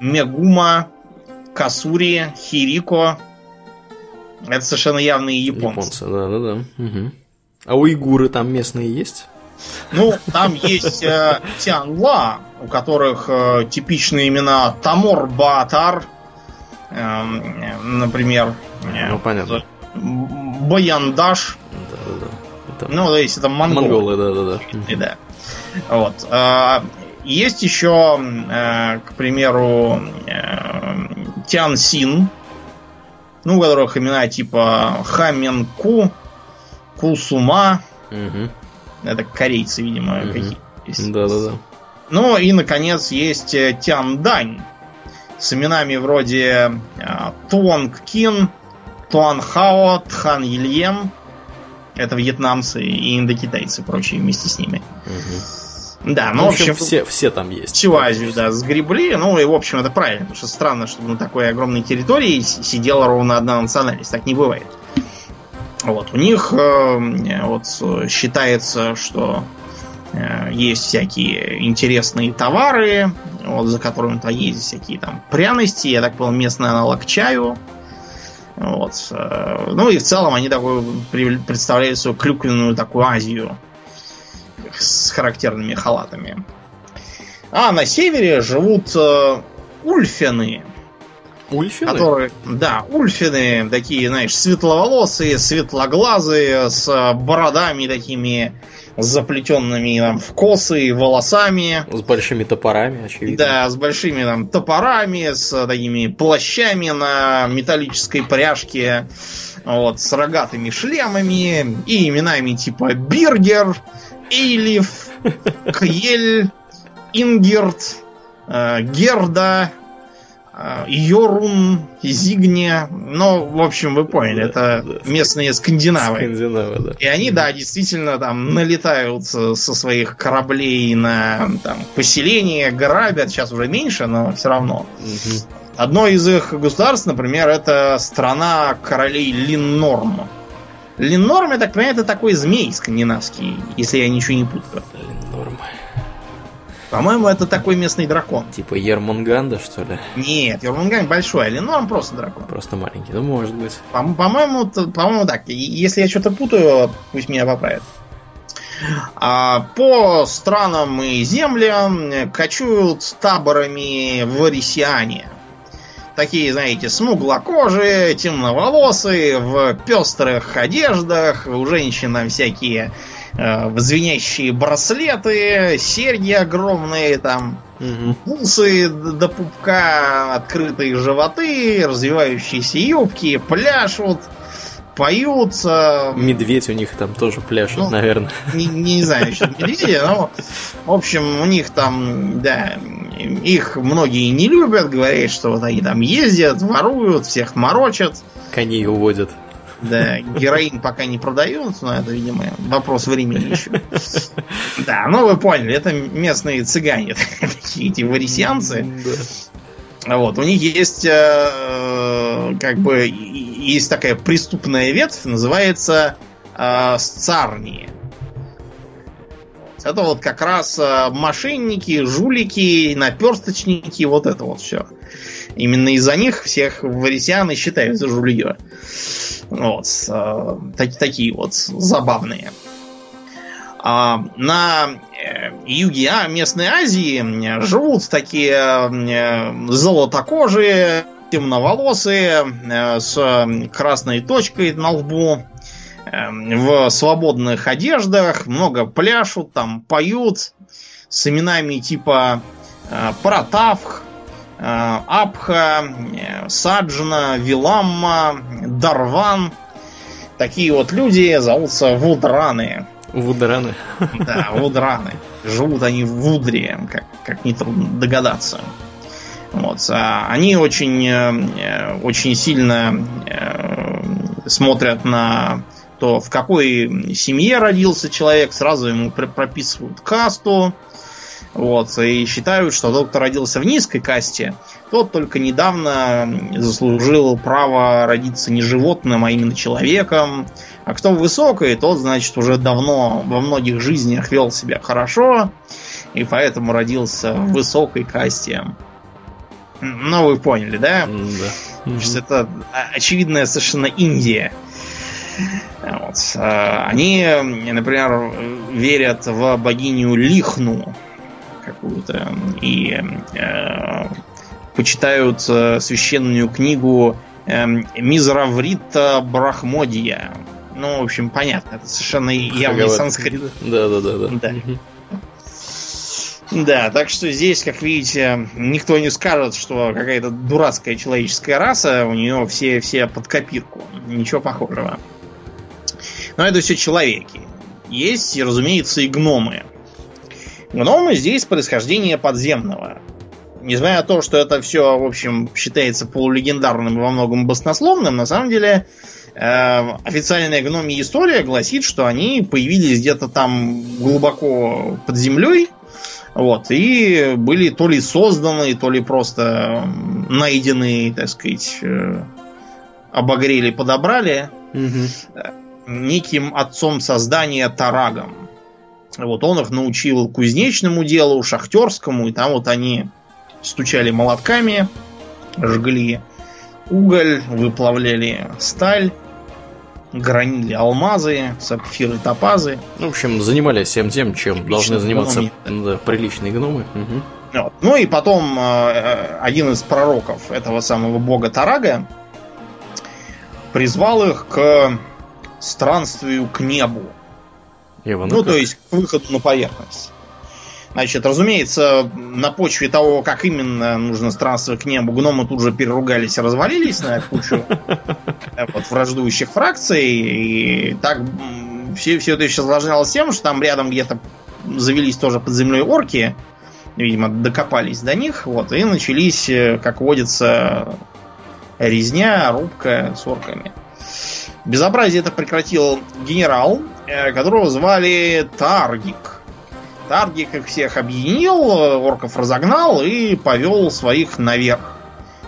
Мегума, Касури, Хирико. Это совершенно явные японцы. Японцы, да, да, да. Угу. А уйгуры там местные есть? Ну, там есть э, Тянла, у которых э, типичные имена Тамор Батар, э, например. Э, ну, понятно. Баяндаш. Да, да, да. Это... Ну, то есть это монголы. Монголы, да, да, да. да. Вот. Э, есть еще, э, к примеру, э, Тян Син, ну, у которых имена типа Хаменку, Кусума, угу. Это корейцы, видимо, угу. какие-то. Да-да-да. Ну и, наконец, есть э, Тяндань с именами вроде э, Туанг Кин, Туан Хао, Тхан Ильем. Это вьетнамцы и индокитайцы, прочие вместе с ними. Угу. Да, ну, в общем, в общем все, все там есть. Всю Азию, да, сгребли. Ну, и, в общем, это правильно, потому что странно, чтобы на такой огромной территории сидела ровно одна национальность. Так не бывает. Вот. У них э, вот считается, что э, есть всякие интересные товары, вот, за которыми-то есть всякие там пряности, я так понял, местный аналог чаю. Вот. Э, ну и в целом они такой представляют свою клюквенную такую Азию с характерными халатами. А на севере живут э, ульфины. Ульфины? Которые, да, ульфины, такие, знаешь, светловолосые, светлоглазые, с бородами такими заплетенными там в косы, волосами. С большими топорами, очевидно. Да, с большими там топорами, с такими плащами на металлической пряжке, вот, с рогатыми шлемами и именами типа Биргер, Эйлиф, Кьель, Ингерт, э, Герда, Э, Йорун, Зигне, ну, в общем, вы поняли, это местные скандинавы. Скандинавы, да. И они, да, действительно там налетают со своих кораблей на там, поселение, грабят, сейчас уже меньше, но все равно. Угу. Одно из их государств, например, это страна королей Линнорм. Линнорм, я так понимаю, это такой змей скандинавский, если я ничего не путаю. Линнорм. По-моему, это такой местный дракон. Типа Ермунганда, что ли? Нет, Ермунганд большой, а он просто дракон. Просто маленький, ну может быть. По-моему, по-моему, так. Если я что-то путаю, пусть меня поправят. А по странам и землям кочуют таборами в Орисиане. Такие, знаете, смуглокожие, темноволосые, в пестрых одеждах, у женщин там всякие э, звенящие браслеты, серьги огромные, там, угу. пулсы до пупка, открытые животы, развивающиеся юбки, пляшут, поют. Медведь у них там тоже пляшет, ну, наверное. Не, не знаю насчет медведя, но, в общем, у них там, да, их многие не любят, говорят, что вот они там ездят, воруют, всех морочат. Коней уводят. Да, героин пока не продают, но это, видимо, вопрос времени еще. Да, ну вы поняли, это местные цыгане, [laughs] такие эти варисианцы. Вот, у них есть э, как бы есть такая преступная ветвь, называется э, сцарни. Это вот как раз э, мошенники, жулики, наперсточники, вот это вот все. Именно из-за них всех варисианы считают за жулье. Вот. Э, так, такие вот забавные. А, на э, юге а, местной Азии живут такие э, золотокожие, темноволосые, с красной точкой на лбу, в свободных одеждах, много пляшут, там поют с именами типа Протавх, Абха, Саджна, Виламма, Дарван. Такие вот люди зовутся Вудраны. Вудраны. Да, Вудраны. Живут они в Вудре, как, как нетрудно догадаться. Вот. А они очень, э, очень сильно э, смотрят на то, в какой семье родился человек, сразу ему прописывают касту, вот, и считают, что тот, кто родился в низкой касте, тот только недавно заслужил право родиться не животным, а именно человеком. А кто высокий, тот, значит, уже давно во многих жизнях вел себя хорошо, и поэтому родился в высокой касте. Ну, вы поняли, да? Да. Значит, это очевидная совершенно Индия. Вот. А, они, например, верят в богиню Лихну какую-то и э, почитают э, священную книгу э, Мизраврита Брахмодия. Ну, в общем, понятно, это совершенно явный санскрит. Да, да, да, да. Да. Да, так что здесь, как видите, никто не скажет, что какая-то дурацкая человеческая раса, у нее все, все под копирку. Ничего похожего. Но это все человеки. Есть, разумеется, и гномы. Гномы здесь происхождение подземного несмотря на то, что это все, в общем, считается полулегендарным и во многом баснословным, на самом деле э, официальная гномия история гласит, что они появились где-то там глубоко под землей, вот, и были то ли созданы, то ли просто найдены, так сказать, э, обогрели, подобрали угу. неким отцом создания Тарагом. Вот он их научил кузнечному делу, шахтерскому, и там вот они стучали молотками, жгли уголь, выплавляли сталь, гранили алмазы, сапфиры, топазы. Ну, в общем, занимались всем тем, чем Приличные должны заниматься гномы, да. приличные гномы. Угу. Вот. Ну и потом э, один из пророков этого самого бога Тарага призвал их к странствию к небу. Ну, ну то есть к выходу на поверхность. Значит, разумеется, на почве того, как именно нужно странствовать к небу, гномы тут же переругались и развалились на кучу вот, враждующих фракций. И так все, все это еще осложнялось тем, что там рядом где-то завелись тоже под землей орки. Видимо, докопались до них. Вот, и начались, э, как водится, резня, рубка с орками. Безобразие это прекратил генерал, э, которого звали Таргик. Таргик их всех объединил, орков разогнал и повел своих наверх.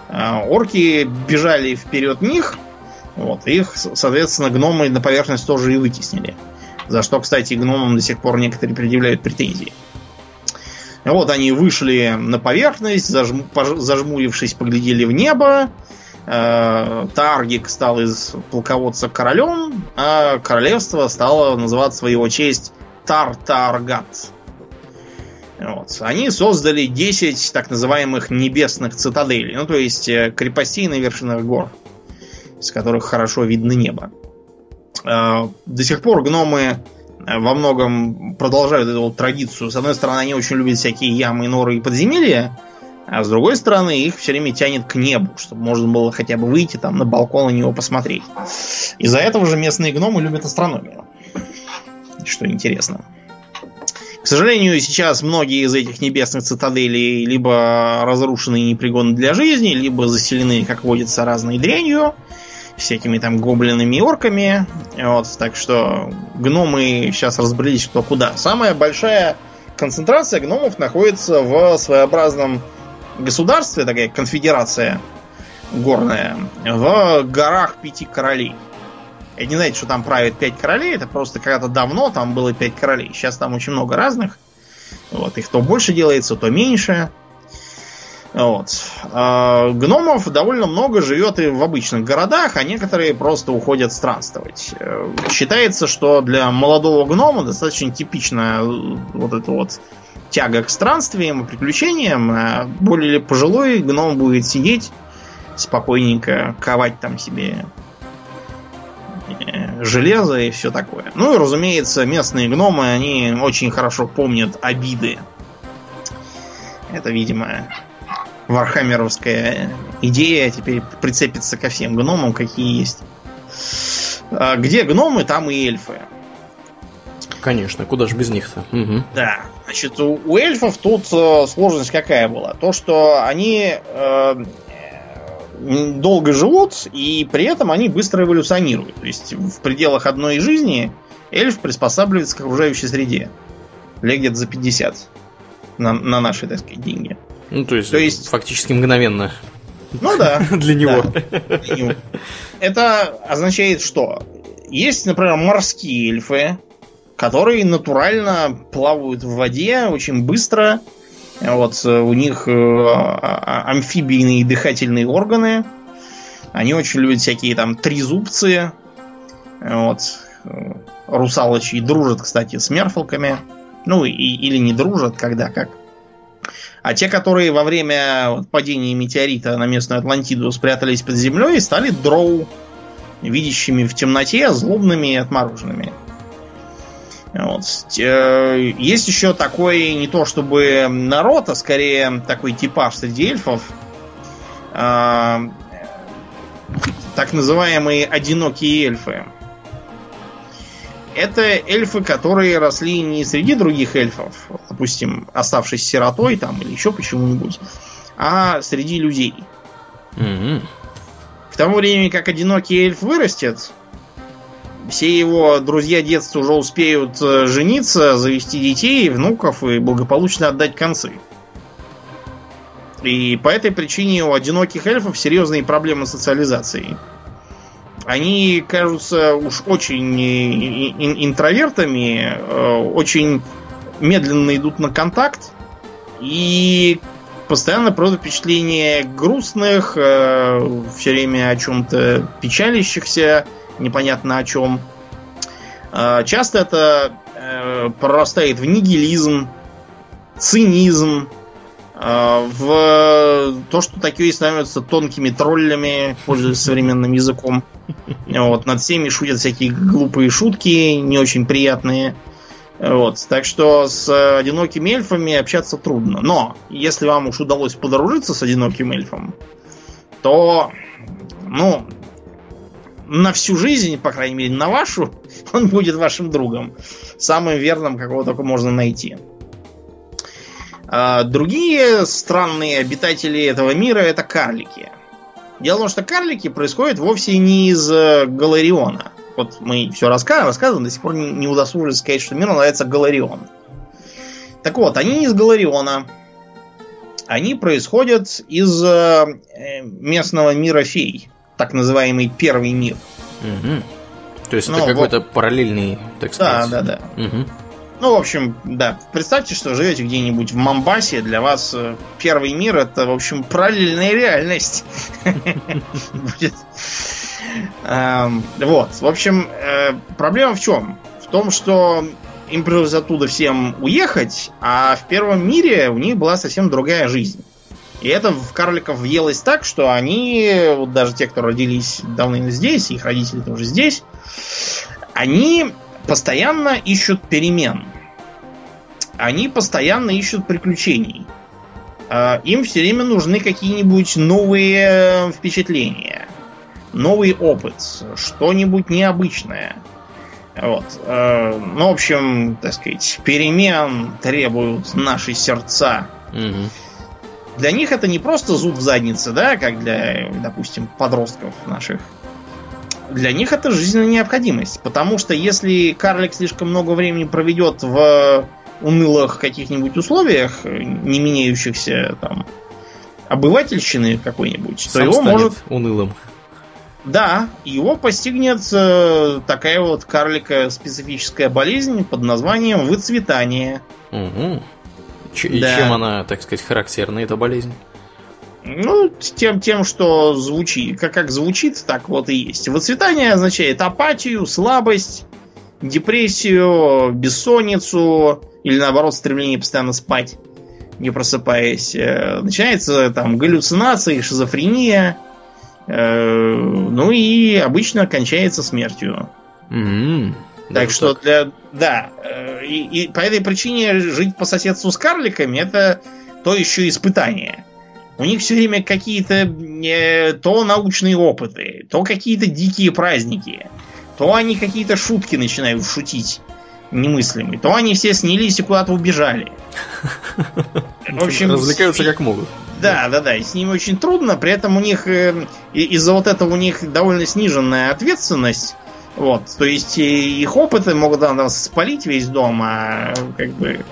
А, орки бежали вперед них, вот, их, соответственно, гномы на поверхность тоже и вытеснили. За что, кстати, гномам до сих пор некоторые предъявляют претензии. Вот они вышли на поверхность, зажму, зажмурившись, поглядели в небо. Э, Таргик стал из полководца королем, а королевство стало называть в его честь Тартаргат. Вот. Они создали 10 так называемых небесных цитаделей, ну то есть э, крепостей на вершинах гор, с которых хорошо видно небо. Э, до сих пор гномы э, во многом продолжают эту вот традицию. С одной стороны, они очень любят всякие ямы, норы и подземелья. А с другой стороны, их все время тянет к небу, чтобы можно было хотя бы выйти там на балкон на него посмотреть. Из-за этого же местные гномы любят астрономию. Что интересно. К сожалению, сейчас многие из этих небесных цитаделей либо разрушены и непригодны для жизни, либо заселены, как водится, разной дрянью, всякими там гоблинами и орками. Вот, так что гномы сейчас разбрелись кто куда. Самая большая концентрация гномов находится в своеобразном государстве, такая конфедерация горная, в горах Пяти Королей. Я не знаете, что там правят пять королей, это просто когда-то давно там было пять королей. Сейчас там очень много разных. Вот, их то больше делается, то меньше. Вот. А гномов довольно много живет и в обычных городах, а некоторые просто уходят странствовать. Э, считается, что для молодого гнома достаточно типичная вот эта вот тяга к странствиям и приключениям. А более пожилой гном будет сидеть спокойненько, ковать там себе Э, железо и все такое. Ну и, разумеется, местные гномы, они очень хорошо помнят обиды. Это, видимо, вархаммеровская идея теперь прицепится ко всем гномам, какие есть. А где гномы, там и эльфы. Конечно, куда же без них-то? Угу. Да. Значит, у, эльфов тут э, сложность какая была? То, что они э, долго живут, и при этом они быстро эволюционируют. То есть в пределах одной жизни эльф приспосабливается к окружающей среде. Лет где-то за 50 на, на наши, так сказать, деньги. Ну, то есть, то есть фактически мгновенно. Ну да. [laughs] Для него. Для него. Это означает что? Есть, например, морские эльфы, которые натурально плавают в воде очень быстро, вот э, у них э, а, а, амфибийные дыхательные органы. Они очень любят всякие там трезубцы. Вот. Э, русалочи дружат, кстати, с мерфолками. Ну, и, или не дружат, когда как. А те, которые во время падения метеорита на местную Атлантиду спрятались под землей, стали дроу, видящими в темноте, злобными и отмороженными. Вот. Э, есть еще такой, не то чтобы народ, а скорее такой типаж среди эльфов. А, так называемые одинокие эльфы. Это эльфы, которые росли не среди других эльфов, допустим, оставшись сиротой там или еще почему-нибудь, а среди людей. Mm-hmm. К тому времени, как одинокий эльф вырастет, все его друзья детства уже успеют э, жениться, завести детей, внуков и благополучно отдать концы. И по этой причине у одиноких эльфов серьезные проблемы социализации. Они кажутся уж очень интровертами, э, очень медленно идут на контакт и постоянно продают впечатление грустных, э, все время о чем-то печалящихся, непонятно о чем. А, часто это э, прорастает в нигилизм, цинизм, а, в то, что такие становятся тонкими троллями, пользуясь [laughs] современным языком. Вот, над всеми шутят всякие глупые шутки, не очень приятные. Вот, так что с одинокими эльфами общаться трудно. Но, если вам уж удалось подружиться с одиноким эльфом, то, ну, на всю жизнь, по крайней мере, на вашу, [laughs] он будет вашим другом. Самым верным, какого только можно найти. А другие странные обитатели этого мира это карлики. Дело в том, что карлики происходят вовсе не из э, Галариона. Вот мы все рассказываем, рассказываем, до сих пор не, удосужились сказать, что мир называется Галарион. Так вот, они не из Галариона. Они происходят из э, местного мира фей так называемый первый мир. Угу. То есть ну, это какой-то вот... параллельный, так сказать. Да, да, да. Угу. Ну, в общем, да, представьте, что живете где-нибудь в Мамбасе, для вас э, первый мир это, в общем, параллельная реальность. [laughs] Будет. Эм, вот, в общем, э, проблема в чем? В том, что им пришлось оттуда всем уехать, а в первом мире у них была совсем другая жизнь. И это в карликов въелось так, что они, вот даже те, кто родились давно здесь, их родители тоже здесь, они постоянно ищут перемен. Они постоянно ищут приключений. э, им все время нужны какие-нибудь новые впечатления, новый опыт, что-нибудь необычное. Вот. Э, ну, в общем, так сказать, перемен требуют наши сердца. Мгм. Для них это не просто зуб в заднице, да, как для, допустим, подростков наших. Для них это жизненная необходимость. Потому что если карлик слишком много времени проведет в унылых каких-нибудь условиях, не меняющихся там обывательщины какой-нибудь, то его может унылым. да, его постигнет э, такая вот карлика специфическая болезнь под названием выцветание. Мгм. Ч- И Да. чем она, так сказать, характерна, эта болезнь? Ну, тем, тем, что звучит, как, как звучит, так вот и есть. Выцветание означает апатию, слабость, депрессию, бессонницу или наоборот стремление постоянно спать, не просыпаясь. Э, Начинается там галлюцинации, шизофрения. э, Ну и обычно кончается смертью. М, Так даже что для... Да. И, и по этой причине жить по соседству с карликами это то еще испытание. У них все время какие-то э, то научные опыты, то какие-то дикие праздники, то они какие-то шутки начинают шутить немыслимые, то они все снялись и куда-то убежали. [laughs] В общем, развлекаются как могут. да, да, да. И с ними очень трудно. При этом у них э, из-за вот этого у них довольно сниженная ответственность. Вот, то есть их опыты могут там, спалить весь дом, а как бы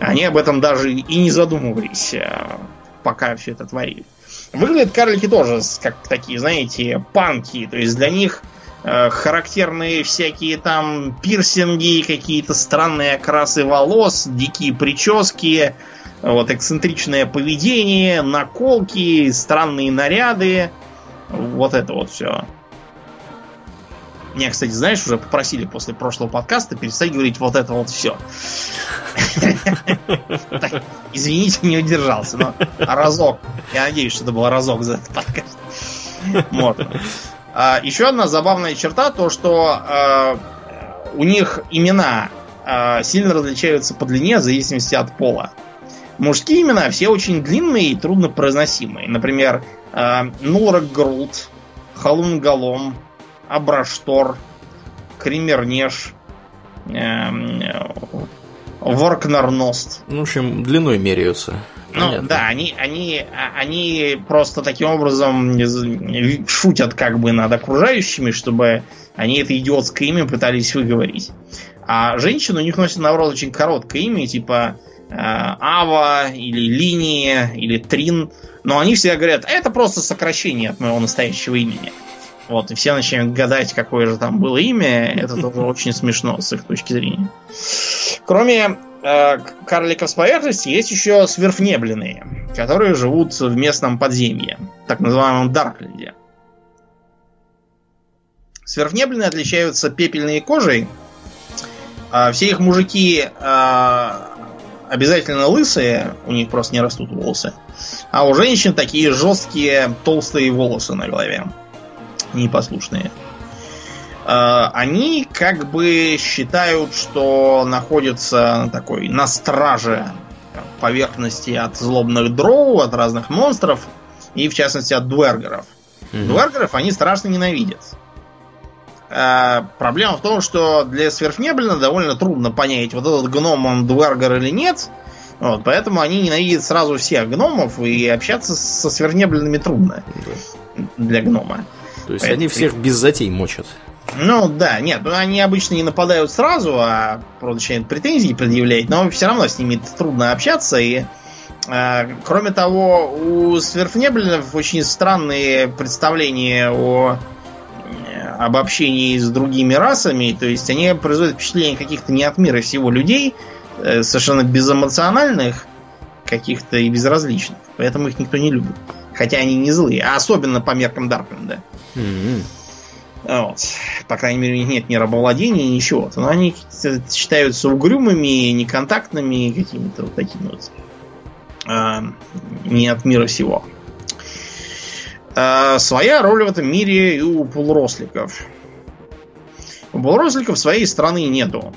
они об этом даже и не задумывались, а, пока все это творили. Выглядят карлики тоже как такие, знаете, панки. То есть для них э, характерные всякие там пирсинги, какие-то странные окрасы волос, дикие прически, вот, эксцентричное поведение, наколки, странные наряды. Вот это вот все. Меня, кстати, знаешь, уже попросили после прошлого подкаста перестать говорить вот это вот все. Извините, не удержался, но разок. Я надеюсь, что это был разок за этот подкаст. Можно. А, еще одна забавная черта, то что а, у них имена а, сильно различаются по длине в зависимости от пола. Мужские имена все очень длинные и трудно произносимые. Например, э, Нурак Грут, Халунгалом, Абраштор, Кримернеш, эм, э, Воркнарност. Ну, в общем, длиной меряются. Ну Понятно. да, они, они, а- они просто таким образом шутят как бы над окружающими, чтобы они это идиотское имя пытались выговорить. А женщины у них носят, наоборот, очень короткое имя, типа э, Ава или Линия или Трин. Но они всегда говорят, это просто сокращение от моего настоящего имени. Вот, и все начинают гадать, какое же там было имя. Это тоже [laughs] очень смешно с их точки зрения. Кроме э, карликов с поверхности, есть еще сверхнебленные, которые живут в местном подземье, так называемом Даркленде. Сверхнебленные отличаются пепельной кожей. А все их мужики а, обязательно лысые, у них просто не растут волосы. А у женщин такие жесткие, толстые волосы на голове. Непослушные. А, Они как бы считают, что находятся такой на страже поверхности от злобных дроу, от разных монстров, и в частности от дуэргеров. Мгм. Дуэргеров они страшно ненавидят. А, проблема в том, что для сверхнеблина довольно трудно понять, вот этот гном он дуэргер или нет. Вот, поэтому они ненавидят сразу всех гномов, и общаться со сверхнеблинами трудно Да. для гнома. То есть Поэтому- они всех без затей мочат. Ну да, нет, ну они обычно не нападают сразу, а начинают претензии предъявлять, но все равно с ними трудно общаться. И э, кроме того, у сверхнеблинов очень странные представления о об общении с другими расами, то есть они производят впечатление каких-то не от мира всего людей, э, совершенно безэмоциональных каких-то и безразличных. Поэтому их никто не любит. Хотя они не злые, а особенно по меркам Даркленда. Мгм. Вот. По крайней мере, у них нет ни рабовладения, ничего. Но они считаются угрюмыми, неконтактными, какими-то вот такими вот. а, не от мира всего. А, своя роль в этом мире и у полуросликов. У полуросликов своей страны нету.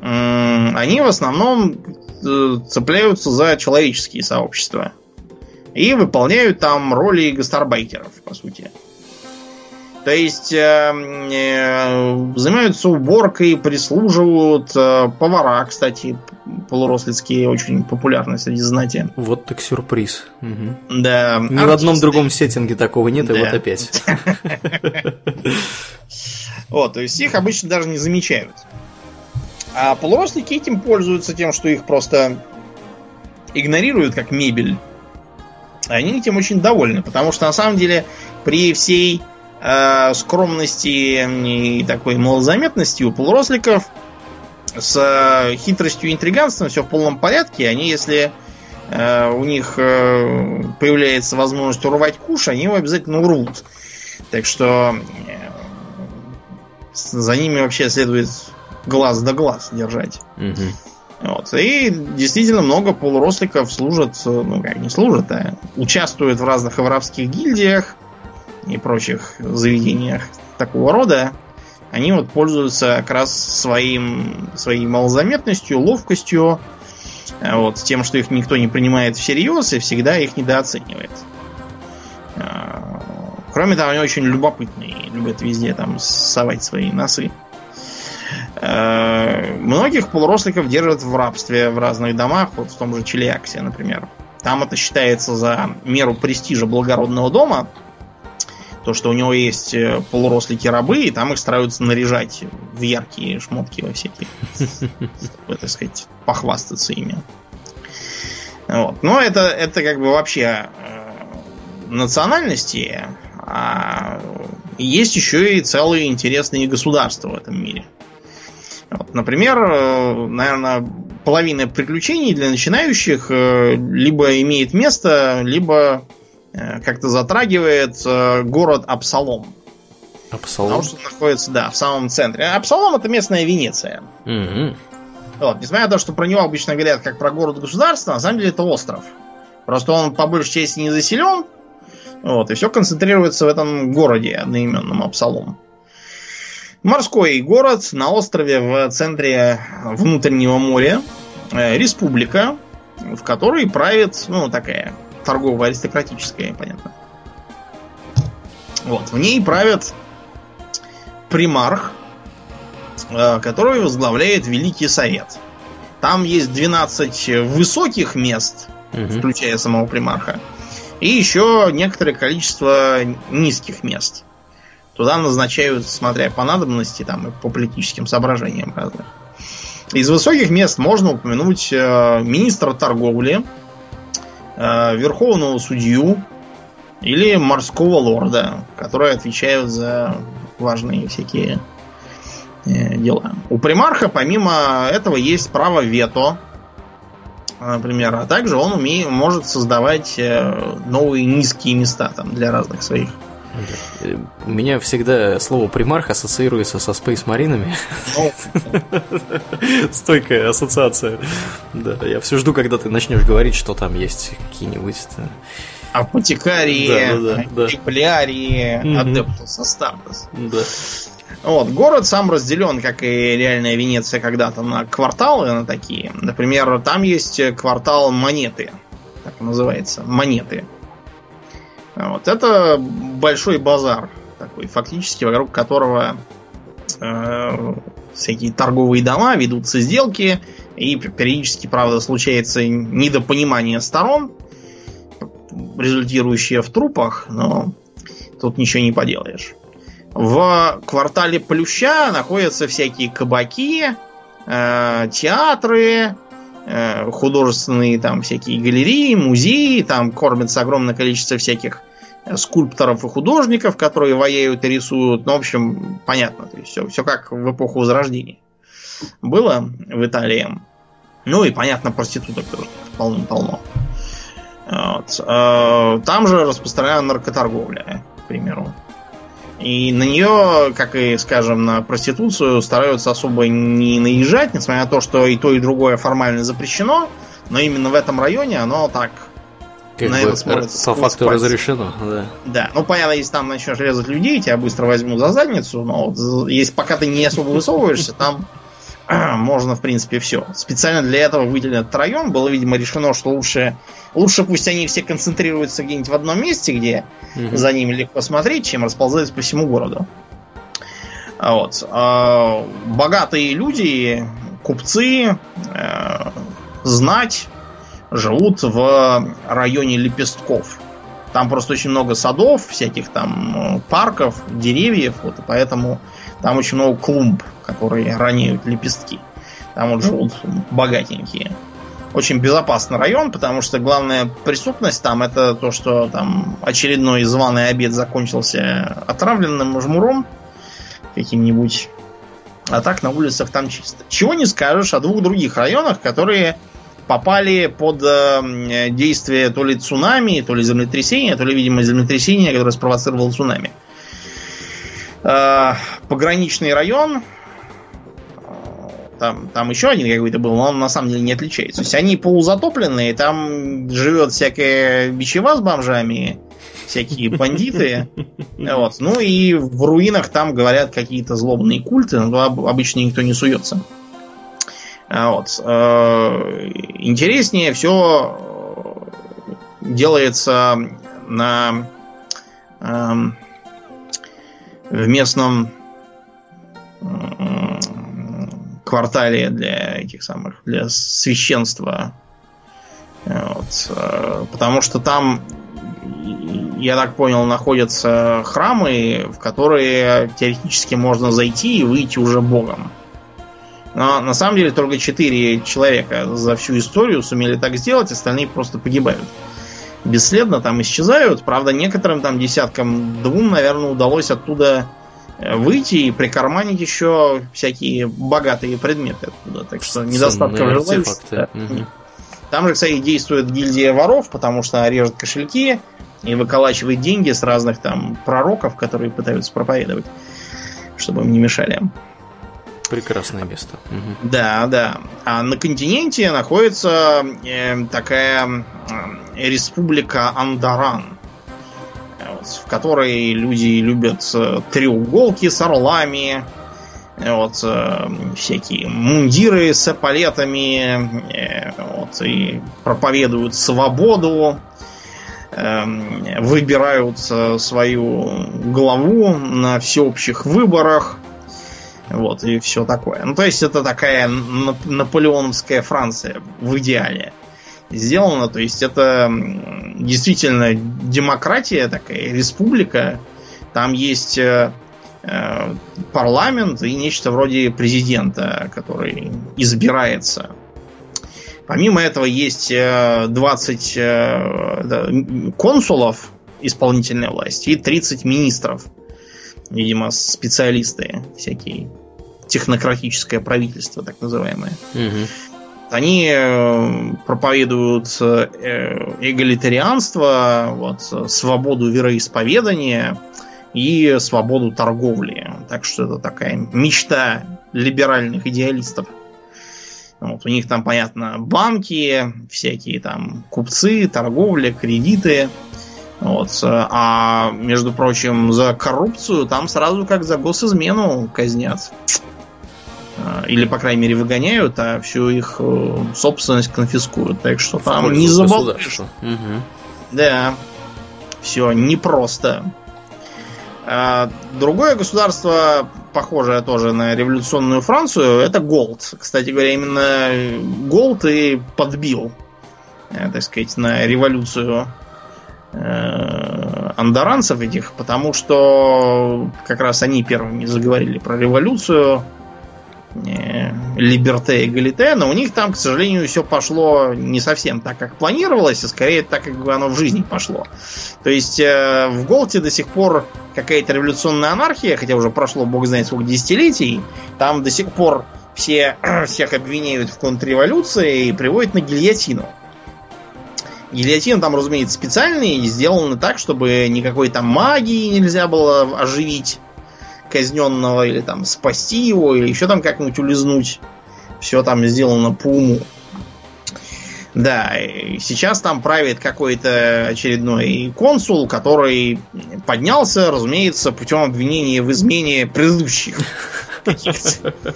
Они в основном э, цепляются за человеческие сообщества. И выполняют там роли гастарбайтеров, по сути. То есть э, э, занимаются уборкой, прислуживают. Э, повара, кстати, полурослицкие очень популярны среди знати. Вот так сюрприз. Угу. Да. Ни артисты. в одном другом сеттинге такого нет, да. и вот опять. [laughs] Вот, то есть их обычно даже не замечают. А полурослики этим пользуются тем, что их просто игнорируют как мебель. Они этим очень довольны, потому что на самом деле при всей э, скромности и такой малозаметности у полуросликов с э, хитростью и интриганством все в полном порядке. Они, если э, у них э, появляется возможность урвать куш, они его обязательно урвут. Так что э, за ними вообще следует глаз да глаз держать. Угу. Вот. И действительно много полуросликов служат, ну как не служат, а участвуют в разных воровских гильдиях и прочих заведениях такого рода. Они вот пользуются как раз своим, своей малозаметностью, ловкостью, вот, тем, что их никто не принимает всерьез и всегда их недооценивает. А, кроме того, они очень любопытные, любят везде там совать свои носы. Э, многих полуросликов держат в рабстве в разных домах, вот в том же Челиаксе, например. Там это считается за меру престижа благородного дома. То, что у него есть э, полурослики рабы, и там их стараются наряжать в яркие шмотки во всякие. Чтобы, так сказать, похвастаться ими. Вот. Но это, это как бы вообще э, национальности, а есть еще и целые интересные государства в этом мире. Вот, например, э, наверное, половина приключений для начинающих э, либо имеет место, либо э, как-то затрагивает город Апсалом. Апсалом? Потому что находится, да, в самом центре. Апсалом это местная Венеция. Угу. Вот, несмотря на то, что про него обычно говорят как про город-государство, на самом деле это остров. Просто он по большей части не заселен, вот, и все концентрируется в этом городе одноименном Апсалом. Морской город на острове в центре внутреннего моря. Э, республика, в которой правит, ну, такая торгово-аристократическая, понятно. Вот, в ней правит примарх, э, который возглавляет Великий Совет. Там есть 12 высоких мест, угу. включая самого примарха, и еще некоторое количество низких мест. Туда назначают, смотря по надобности, там, и по политическим соображениям разных. Из высоких мест можно упомянуть э, министра торговли, э, верховного судью или морского лорда, которые отвечают за важные всякие э, дела. У примарха, помимо этого, есть право вето, например, а также он умеет, может создавать э, новые низкие места там, для разных своих у меня всегда слово примарх ассоциируется со Space Маринами. Ну. [laughs] Стойкая ассоциация. Да, я все жду, когда ты начнешь говорить, что там есть какие-нибудь апотекарии, да, да, да. адептус астартес. Да. Вот, город сам разделен, как и реальная Венеция когда-то, на кварталы на такие. Например, там есть квартал монеты. Так называется. Монеты. Вот. Это большой базар такой, фактически, вокруг которого э, всякие торговые дома, ведутся сделки, и периодически, правда, случается недопонимание сторон, результирующее в трупах, но тут ничего не поделаешь. В квартале Плюща находятся всякие кабаки, э, театры, художественные там всякие галереи, музеи, там кормится огромное количество всяких э, скульпторов и художников, которые вояют и рисуют. Ну, в общем, понятно. То есть все, все как в эпоху Возрождения было в Италии. Ну и, понятно, проституток тоже полным-полно. Вот. Э, там же распространена наркоторговля, к примеру. И на нее, как и, скажем, на проституцию, стараются особо не наезжать, несмотря на то, что и то, и другое формально запрещено, но именно в этом районе оно так как на это смотрится. По факту пальцем. разрешено, да. Да, ну понятно, если там начнешь резать людей, тебя быстро возьмут за задницу, но вот если пока ты не особо высовываешься, там [clears throat] можно, в принципе, все. Специально для этого выделен этот район. Было, видимо, решено, что лучше, лучше пусть они все концентрируются где-нибудь в одном месте, где угу. за ними легко смотреть, чем расползаются по всему городу. Вот. А богатые люди, купцы, э, знать живут в районе лепестков. Там просто очень много садов, всяких там э, парков, деревьев, вот, и поэтому там очень много клумб, которые роняют лепестки. Там вот живут богатенькие. Очень безопасный район, потому что главная преступность там это то, что там очередной званый обед закончился отравленным жмуром каким-нибудь. А так на улицах там чисто. Чего не скажешь о двух других районах, которые попали под э, действие то ли цунами, то ли землетрясения, то ли, видимо, землетрясения, которое спровоцировало цунами. Э, пограничный район, там, там еще один какой-то был, но он на самом деле не отличается. То есть они полузатопленные, там живет всякая бичева с бомжами, всякие бандиты. [laughs] Вот. Ну и в руинах там говорят какие-то злобные культы, но обычно никто не суется. А вот. Э, интереснее все делается на эм, в местном квартале для этих самых для священства вот. Потому что там я так понял, находятся храмы, в которые теоретически можно зайти и выйти уже богом. Но на самом деле только четыре человека за всю историю сумели так сделать, остальные просто погибают. Бесследно там исчезают. Правда, некоторым там десяткам двум, наверное, удалось оттуда выйти и прикарманить еще всякие богатые предметы оттуда. Так что недостатка желающих. Да. Угу. Там же, кстати, действует гильдия воров, потому что режет кошельки и выколачивает деньги с разных там пророков, которые пытаются проповедовать, чтобы им не мешали. Прекрасное место. Угу. Да, да. А на континенте находится э, такая э, республика Андаран, в которой люди любят э, треуголки с орлами, вот, э, всякие мундиры с эполетами, э, вот, и проповедуют свободу, э, выбирают свою главу на всеобщих выборах, вот, и все такое. Ну, то есть это такая наполеоновская Франция в идеале сделана. То есть это действительно демократия такая, республика. Там есть э, э, парламент и нечто вроде президента, который избирается. Помимо этого есть 20 э, консулов исполнительной власти и 30 министров. Видимо, специалисты всякие технократическое правительство, так называемое. Угу. Они э, проповедуют э, эгалитарианство, вот, свободу вероисповедания и свободу торговли. Так что это такая мечта либеральных идеалистов. Вот, у них там, понятно, банки, всякие там купцы, торговля, кредиты. Вот. А между прочим, за коррупцию там сразу как за госизмену казнят. А, или, по крайней мере, выгоняют, а всю их э, собственность конфискуют. Так что там не заболтаешь. Угу. Да. Все непросто. А, другое государство, похожее тоже на революционную Францию, это Галт. Кстати говоря, именно Галт и подбил, э, так сказать, на революцию э, андоранцев этих, потому что как раз они первыми заговорили про революцию, Либерте и Галите, но у них там, к сожалению, все пошло не совсем так, как планировалось, а скорее так, как оно в жизни пошло. То есть э, в Голте до сих пор какая-то революционная анархия, хотя уже прошло бог знает сколько десятилетий, там до сих пор все, [clears throat] всех обвиняют в контрреволюции и приводят на гильотину. Гильотина там, разумеется, специальный, сделана так, чтобы никакой там магии нельзя было оживить казненного, или там спасти его, или еще там как-нибудь улизнуть. Все там сделано по уму. Да, сейчас там правит какой-то очередной консул, который поднялся, разумеется, путем обвинения в измене предыдущих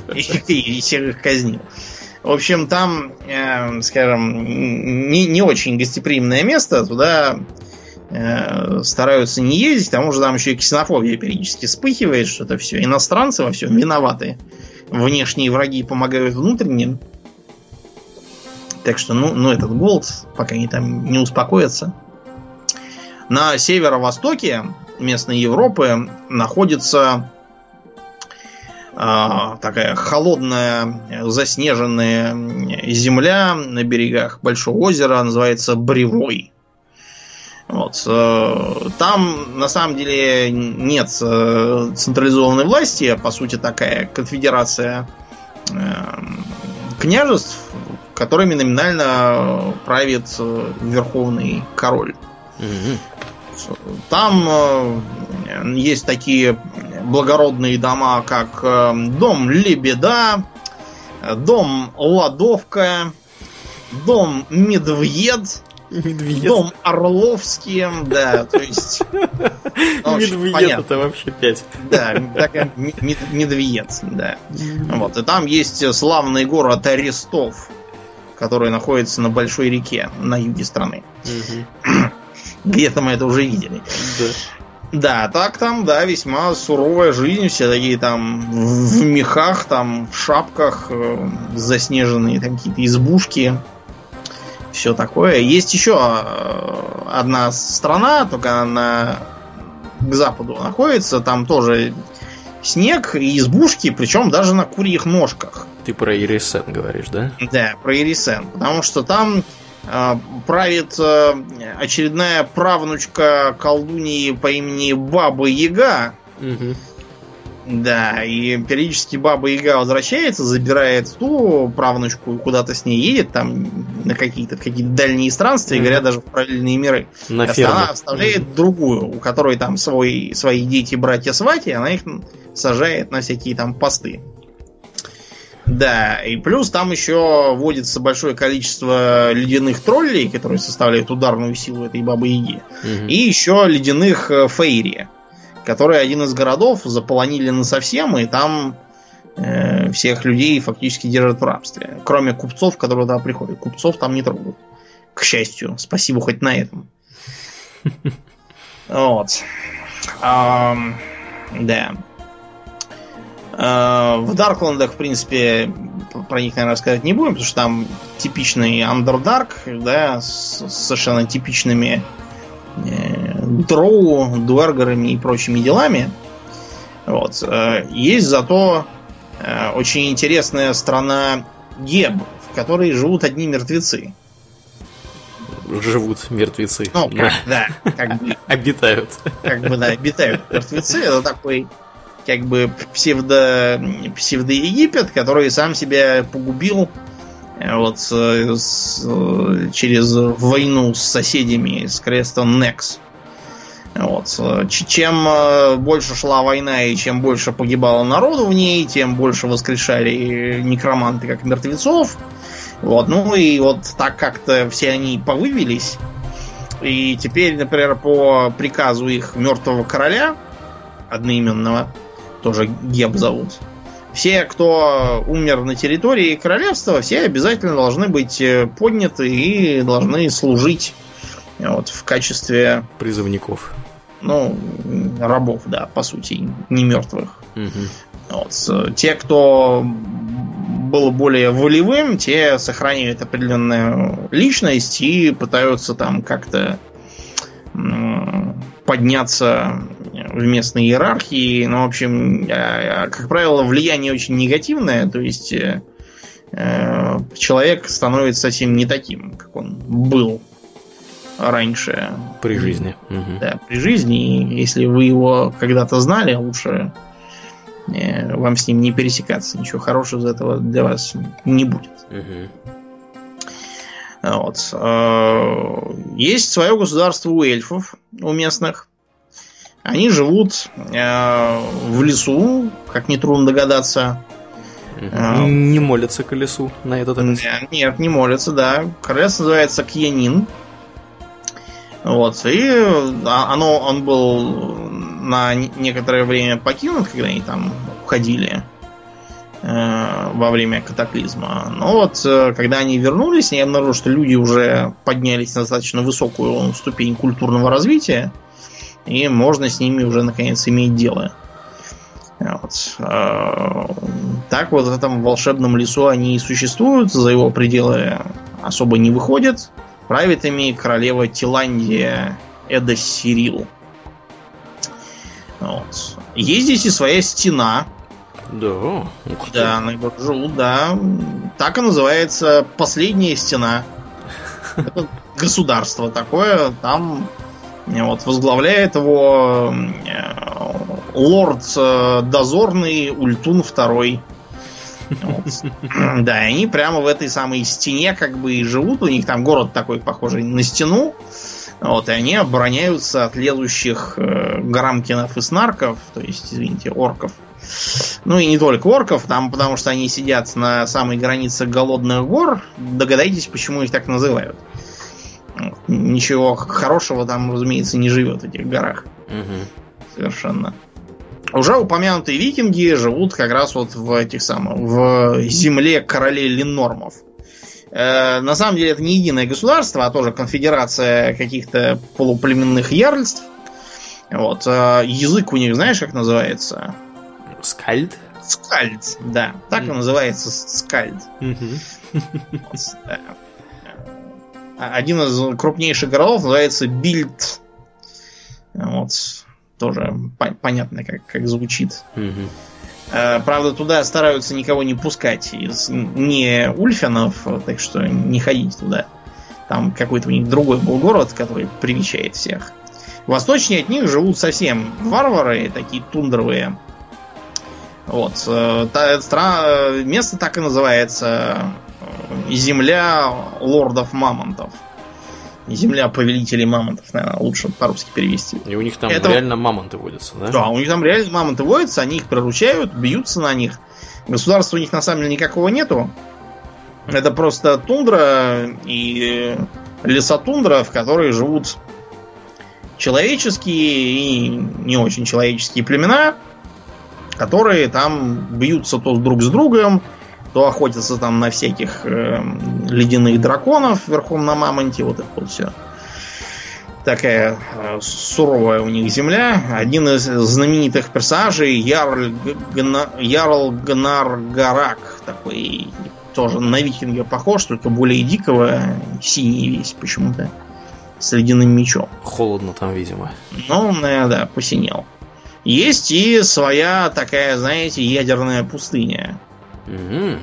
и всех их казнил. В общем, там, э, скажем, не, не очень гостеприимное место, туда стараются не ездить, потому что там еще и ксенофобия периодически вспыхивает, что это все иностранцы во всем виноваты. Внешние враги помогают внутренним. Так что, ну, ну этот голод, пока они там не успокоятся. На северо-востоке местной Европы находится э, такая холодная, заснеженная земля на берегах большого озера, называется Бревой. Вот. Э, там на самом деле нет э, централизованной власти, по сути такая конфедерация э, княжеств, которыми номинально правит верховный король. Там есть такие благородные дома, как дом Лебеда, дом Ладовка, дом Медвед, Медведь. Дом Орловский, да, то есть... Медведь это вообще пять. Да, такая медведь, да. Вот, и там есть славный город Арестов, который находится на большой реке на юге страны. Где-то мы это уже видели. Да. Так там, да, весьма суровая жизнь, все такие там в мехах, там в шапках, э, заснеженные там какие-то избушки, все такое. Есть еще э, одна страна, только она к западу находится, там тоже снег и избушки, причем даже на курьих ножках. Ты про Ирисен говоришь, да? Да, про Ирисен, потому что там э, правит э, очередная правнучка колдуньи по имени Баба Яга. Угу. Да, и периодически Баба Яга возвращается, забирает ту правнучку и куда-то с ней едет, там на какие-то какие-то дальние странствия, mm-hmm. говорят, даже в параллельные миры. На Она оставляет mm-hmm. другую, у которой там свой, свои дети, братья, свати, она их сажает на всякие там посты. Да, и плюс там еще вводится большое количество ледяных троллей, которые составляют ударную силу этой бабы Яги. Угу. И еще ледяных э, фейри который один из городов заполонили на совсем, и там э, всех людей фактически держат в рабстве. Кроме купцов, которые туда приходят. Купцов там не трогают. К счастью. Спасибо хоть на этом. [laughs] Вот. Да. В Даркландах, в принципе, про них, наверное, рассказать не будем, потому что там типичный Underdark, да, с совершенно типичными э, дроу, дуэргерами и прочими делами. Вот. Э, есть зато э, очень интересная страна Геб, в которой живут одни мертвецы. Живут мертвецы. Ну, как, да, как бы... [laughs] Обитают. Как бы, да, обитают мертвецы. Это такой как бы псевдо, псевдо-Египет, который сам себя погубил э, вот с, через войну с соседями с крестом Некс. Вот. Чем э, больше шла война и чем больше погибало народу в ней, тем больше воскрешали некроманты как мертвецов. Вот. Ну и вот так как-то все они повывелись. И теперь, например, по приказу их мертвого короля, одноименного, тоже Геб зовут, все, кто умер на территории королевства, все обязательно должны быть э, подняты и должны служить вот, в качестве призывников. Ну, рабов, да, по сути, не мертвых. Угу. Вот. Те, кто был более волевым, те сохраняют определенную личность и пытаются там как-то подняться в местной иерархии. Ну, в общем, а, а, как правило, влияние очень негативное, то есть э, э, человек становится совсем не таким, как он был раньше. При жизни. Да, при жизни. И если вы его когда-то знали, лучше э, вам с ним не пересекаться. Ничего хорошего из этого для вас не будет. Угу. Вот. Есть свое государство у эльфов, у местных. Они живут э, в лесу, как нетрудно догадаться. Не молятся колесу на этот раз. Нет, не молятся, да. Колес называется Кьянин. Вот, и а, оно, он был на некоторое время покинут, когда они там уходили э, во время катаклизма. Но вот, э, когда они вернулись, я обнаружил, что люди уже поднялись на достаточно высокую ступень культурного развития, и можно с ними уже наконец иметь дело. Вот. Э, так вот в этом волшебном лесу они и существуют, за его пределы особо не выходят. Правит ими королева Тиландия Эда Сирил. Вот. Есть здесь и своя стена. Да. Да, на живут, да. Так и называется последняя стена. [laughs] Это государство такое. Там вот, возглавляет его э, лорд э, дозорный Ультун второй. [laughs] Да, и они прямо в этой самой стене как бы и живут. У них там город такой похожий на стену. Вот, и они обороняются от лезущих э, грамкинов и снарков, то есть, извините, орков. Ну и не только орков, там, потому что они сидят на самой границе голодных гор. Догадайтесь, почему их так называют. Ничего хорошего там, разумеется, не живет в этих горах. Угу. Совершенно. Уже упомянутые викинги живут как раз вот в этих самых, в земле королей Ленормов. Э, на самом деле это не единое государство, а тоже конфедерация каких-то полуплеменных ярльств. Вот. Э, язык у них, знаешь, как называется? Скальд? Скальд, да. Так mm. и называется скальд. Mm-hmm. Вот, да. Один из крупнейших городов называется Бильд. Вот. Тоже по- понятно, как, как звучит. Mm-hmm. Правда, туда стараются никого не пускать из не ульфинов, так что не ходите туда. Там какой-то у них другой был город, который привечает всех. Восточнее от них живут совсем варвары, такие тундровые. Вот. Э, та, страна, место так и называется Земля лордов мамонтов. Земля повелителей мамонтов, наверное, лучше по-русски перевести. И у них там Это... реально мамонты водятся, да? Да, у них там реально мамонты водятся, они их приручают, бьются на них. Государства у них на самом деле никакого нету. Это просто тундра и лесотундра, в которой живут человеческие и не очень человеческие племена, которые там бьются то друг с другом, то охотятся там на всяких э, ледяных драконов верхом на мамонте, вот это вот все. Такая э, суровая у них земля. Один из знаменитых персонажей Ярл, Гна, Ярл Гнар Гарак, такой тоже на викинга похож, только более дикого, синий весь почему-то, с ледяным мечом. Холодно там, видимо. Ну, да, да, посинел. Есть и своя такая, знаете, ядерная пустыня. Угу.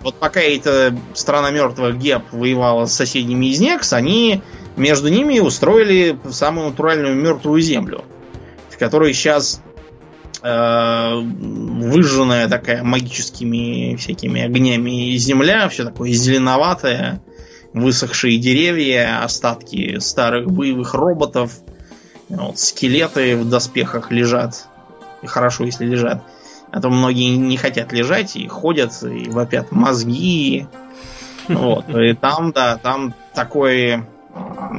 Вот пока эта страна мертвых Геб воевала с соседними из Некс, они между ними устроили самую натуральную мертвую землю, в которой сейчас э, выжженная такая магическими всякими огнями земля, все такое зеленоватое, высохшие деревья, остатки старых боевых роботов, вот, скелеты в доспехах лежат. И хорошо, если лежат. А то многие не хотят лежать и ходят и вопят мозги. Вот. И там, да, там такой,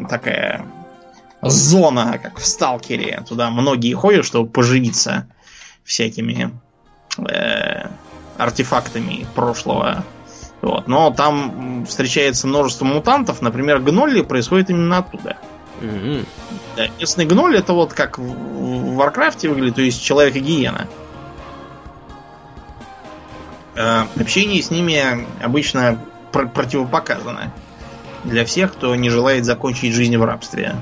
такая зона, как в Сталкере. Туда многие ходят, чтобы поживиться всякими э, артефактами прошлого. Вот. Но там встречается множество мутантов. Например, гнолли происходит именно оттуда. Mm-hmm. Да, местный гнолль это вот как в Warcraft е выглядит, то есть человек и гиена. Э, общение с ними обычно пр- противопоказано для всех, кто не желает закончить жизнь в рабстве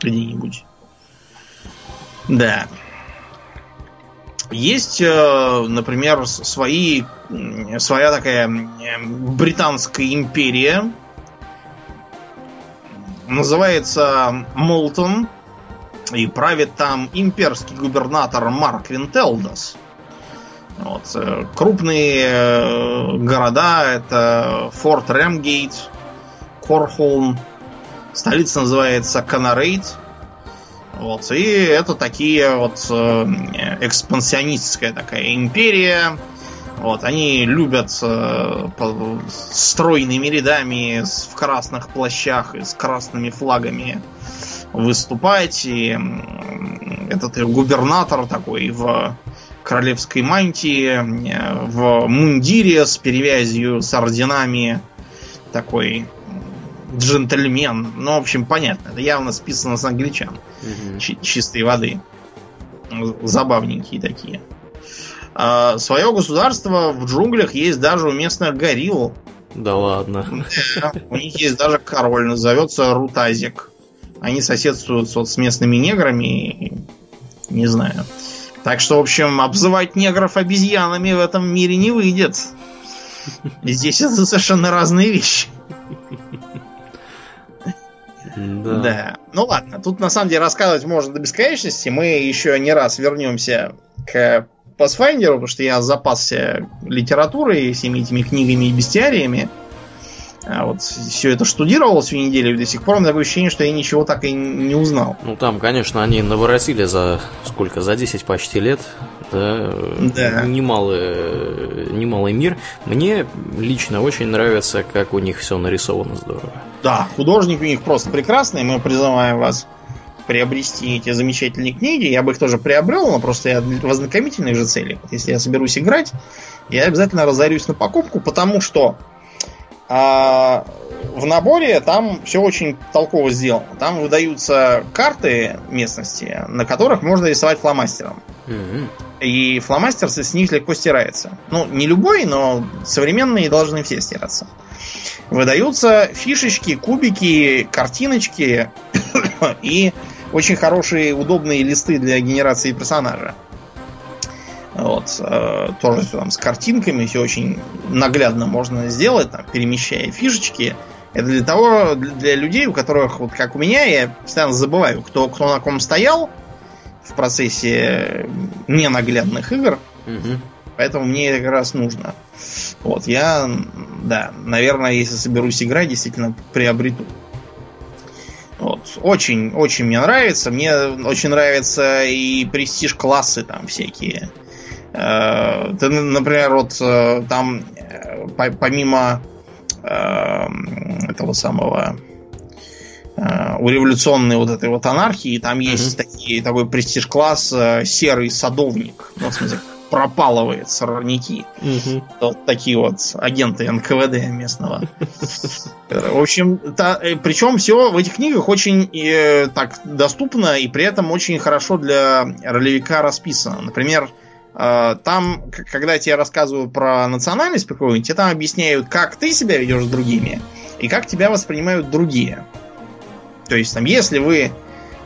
где-нибудь. Да. Есть, э, например, свои, своя такая британская империя. Называется Молтон. И правит там имперский губернатор Марк Винтелдас. Вот. Э, крупные э, города это Форт Рэмгейт, Корхолм, столица называется Канарейт. Вот. И это такие вот э, экспансионистская такая империя. Вот, они любят стройными рядами в красных плащах и с красными флагами выступать. И этот губернатор такой в королевской мантии, э, в мундире с перевязью, с орденами. Такой джентльмен. Ну, в общем, понятно. Это явно списано с англичан. Угу. чистой воды. Забавненькие такие. А свое государство в джунглях есть даже у местных горилл. Да ладно. Да, у них есть даже король, назовется Рутазик. Они соседствуют вот с местными неграми. Не знаю. Так что, в общем, обзывать негров обезьянами в этом мире не выйдет. Здесь это совершенно разные вещи. Да. да. Ну ладно, тут на самом деле рассказывать можно до бесконечности. Мы еще не раз вернемся к Pathfinder, потому что я запасся литературой, всеми этими книгами и бестиариями. А вот все это штудировал всю неделю, и до сих пор у меня такое ощущение, что я ничего так и не узнал. Ну там, конечно, они наворотили за сколько, за 10 почти лет, да, да. Немалый, немалый мир. Мне лично очень нравится, как у них все нарисовано здорово. Да, художник у них просто прекрасный, мы призываем вас приобрести эти замечательные книги. Я бы их тоже приобрел, но просто я в ознакомительных же целях. Если я соберусь играть, я обязательно разорюсь на покупку, потому что а, в наборе там все очень толково сделано. Там выдаются карты местности, на которых можно рисовать фломастером. Mm-hmm. И фломастер с них легко стирается. Ну, не любой, но современные должны все стираться. Выдаются фишечки, кубики, картиночки [coughs] и очень хорошие, удобные листы для генерации персонажа. Вот, э, тоже все там с картинками, все очень наглядно можно сделать, там, перемещая фишечки. Это для того, для людей, у которых, вот как у меня, я постоянно забываю, кто, кто на ком стоял в процессе ненаглядных игр. Угу. Поэтому мне это как раз нужно. Вот, я, да, наверное, если соберусь играть, действительно приобрету. Вот. Очень, очень мне нравится. Мне очень нравятся и престиж классы там всякие. Э, ты, например, вот э, там э, помимо этого самого у революционной вот этой вот анархии там есть mm-hmm. такие, такой престиж-класс серый садовник. Ну, в смысле, пропалывает сорняки. Угу. Вот такие вот агенты НКВД местного. В общем, та, причем все в этих книгах очень э, так доступно и при этом очень хорошо для ролевика расписано. Например, там, когда тебе рассказывают про национальность какую-нибудь, тебе там объясняют, как ты себя ведешь с другими и как тебя воспринимают другие. То есть, там, если вы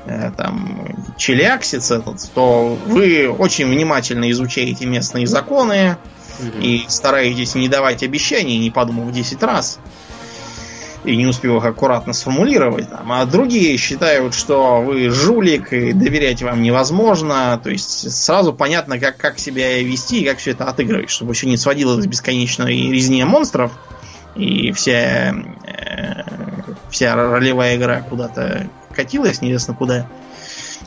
Э, там челяксец этот, то вы очень внимательно изучаете местные законы угу. и стараетесь не давать обещаний, не подумав 10 раз и не успев их аккуратно сформулировать. Там. А другие считают, что вы жулик и доверять вам невозможно. То есть сразу понятно, как, как себя вести и как все это отыгрывать, чтобы еще не сводило до бесконечной резни монстров и вся, э, вся ролевая игра куда-то катилась неизвестно куда.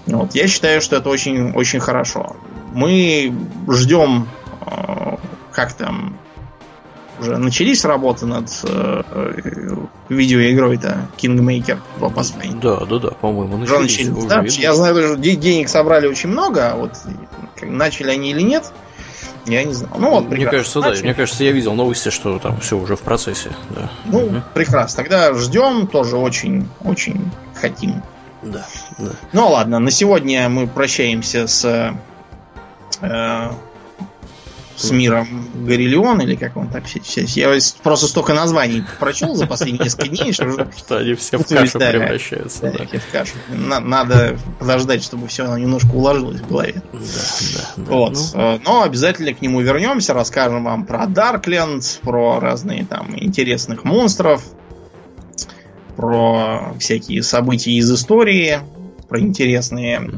Вот, я считаю, что это очень, очень хорошо. Мы ждем, э, как там, уже начались работы над э, видеоигрой-то Kingmaker по Pathfinder. Да, да, да, по-моему, начались. начались уже да, я знаю, что денег собрали очень много, а вот начали они или нет, я не знаю. Ну вот, Мне кажется, Начали. да. Мне кажется, я видел новости, что там все уже в процессе. Да. Ну, угу. прекрасно. Тогда ждем, тоже очень, очень хотим. Да, да. Ну ладно, на сегодня мы прощаемся с э, с миром Гориллион, или как он так все, Я просто столько названий прочел за последние несколько дней, что уже... Что они все в кашу превращаются. Да, в кашу. Надо подождать, чтобы все немножко уложилось в голове. Да, да. Вот. Ну. Но обязательно к нему вернемся, расскажем вам про Даркленд, про разные там интересных монстров, про всякие события из истории, про интересные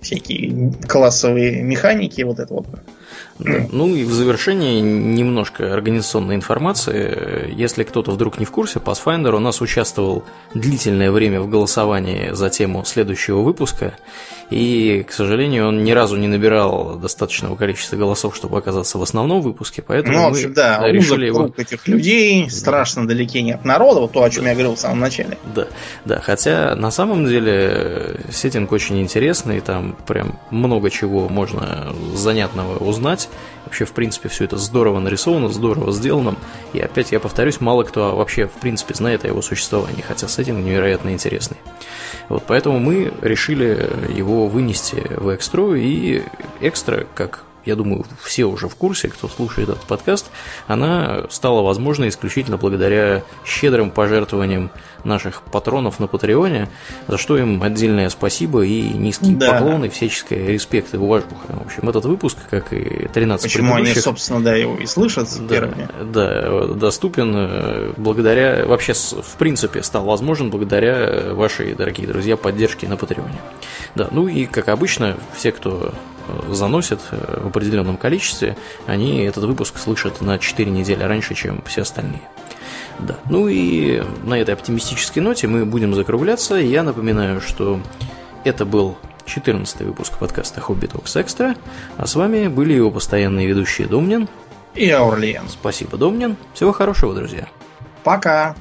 всякие классовые механики, вот это вот Да. Ну и в завершение немножко организационной информации. Если кто-то вдруг не в курсе, Pathfinder у нас участвовал длительное время в голосовании за тему следующего выпуска. И, к сожалению, он ни разу не набирал достаточного количества голосов, чтобы оказаться в основном выпуске, поэтому ну, в общем, мы да, решили его... этих людей, страшно далеки не от народа, вот то, о чем да. я говорил в самом начале. Да, да, хотя на самом деле сеттинг очень интересный, там прям много чего можно занятного узнать. Вообще, в принципе, все это здорово нарисовано, здорово сделано. И опять я повторюсь, мало кто вообще, в принципе, знает о его существовании, хотя сеттинг невероятно интересный. Вот поэтому мы решили его вынести в экстру, и экстра, как я думаю, все уже в курсе, кто слушает этот подкаст, она стала возможной исключительно благодаря щедрым пожертвованиям наших патронов на Патреоне, за что им отдельное спасибо и низкие да. поклоны, всяческое респект и уважуха. В общем, этот выпуск, как и 13 Почему они, собственно, да, его и слышат да, первыми. Да, доступен э, благодаря, вообще, в принципе, стал возможен благодаря вашей, дорогие друзья, поддержке на Патреоне. Да, ну и, как обычно, все, кто заносит э, в определенном количестве, они этот выпуск слышат на 4 недели раньше, чем все остальные. Да. Ну и на этой оптимистической ноте мы будем закругляться. Я напоминаю, что это был 14 выпуск подкаста Хобби Токс Экстра, а с вами были его постоянные ведущие Домнин и Аурлиен. Спасибо, Домнин. Всего хорошего, друзья. Пока.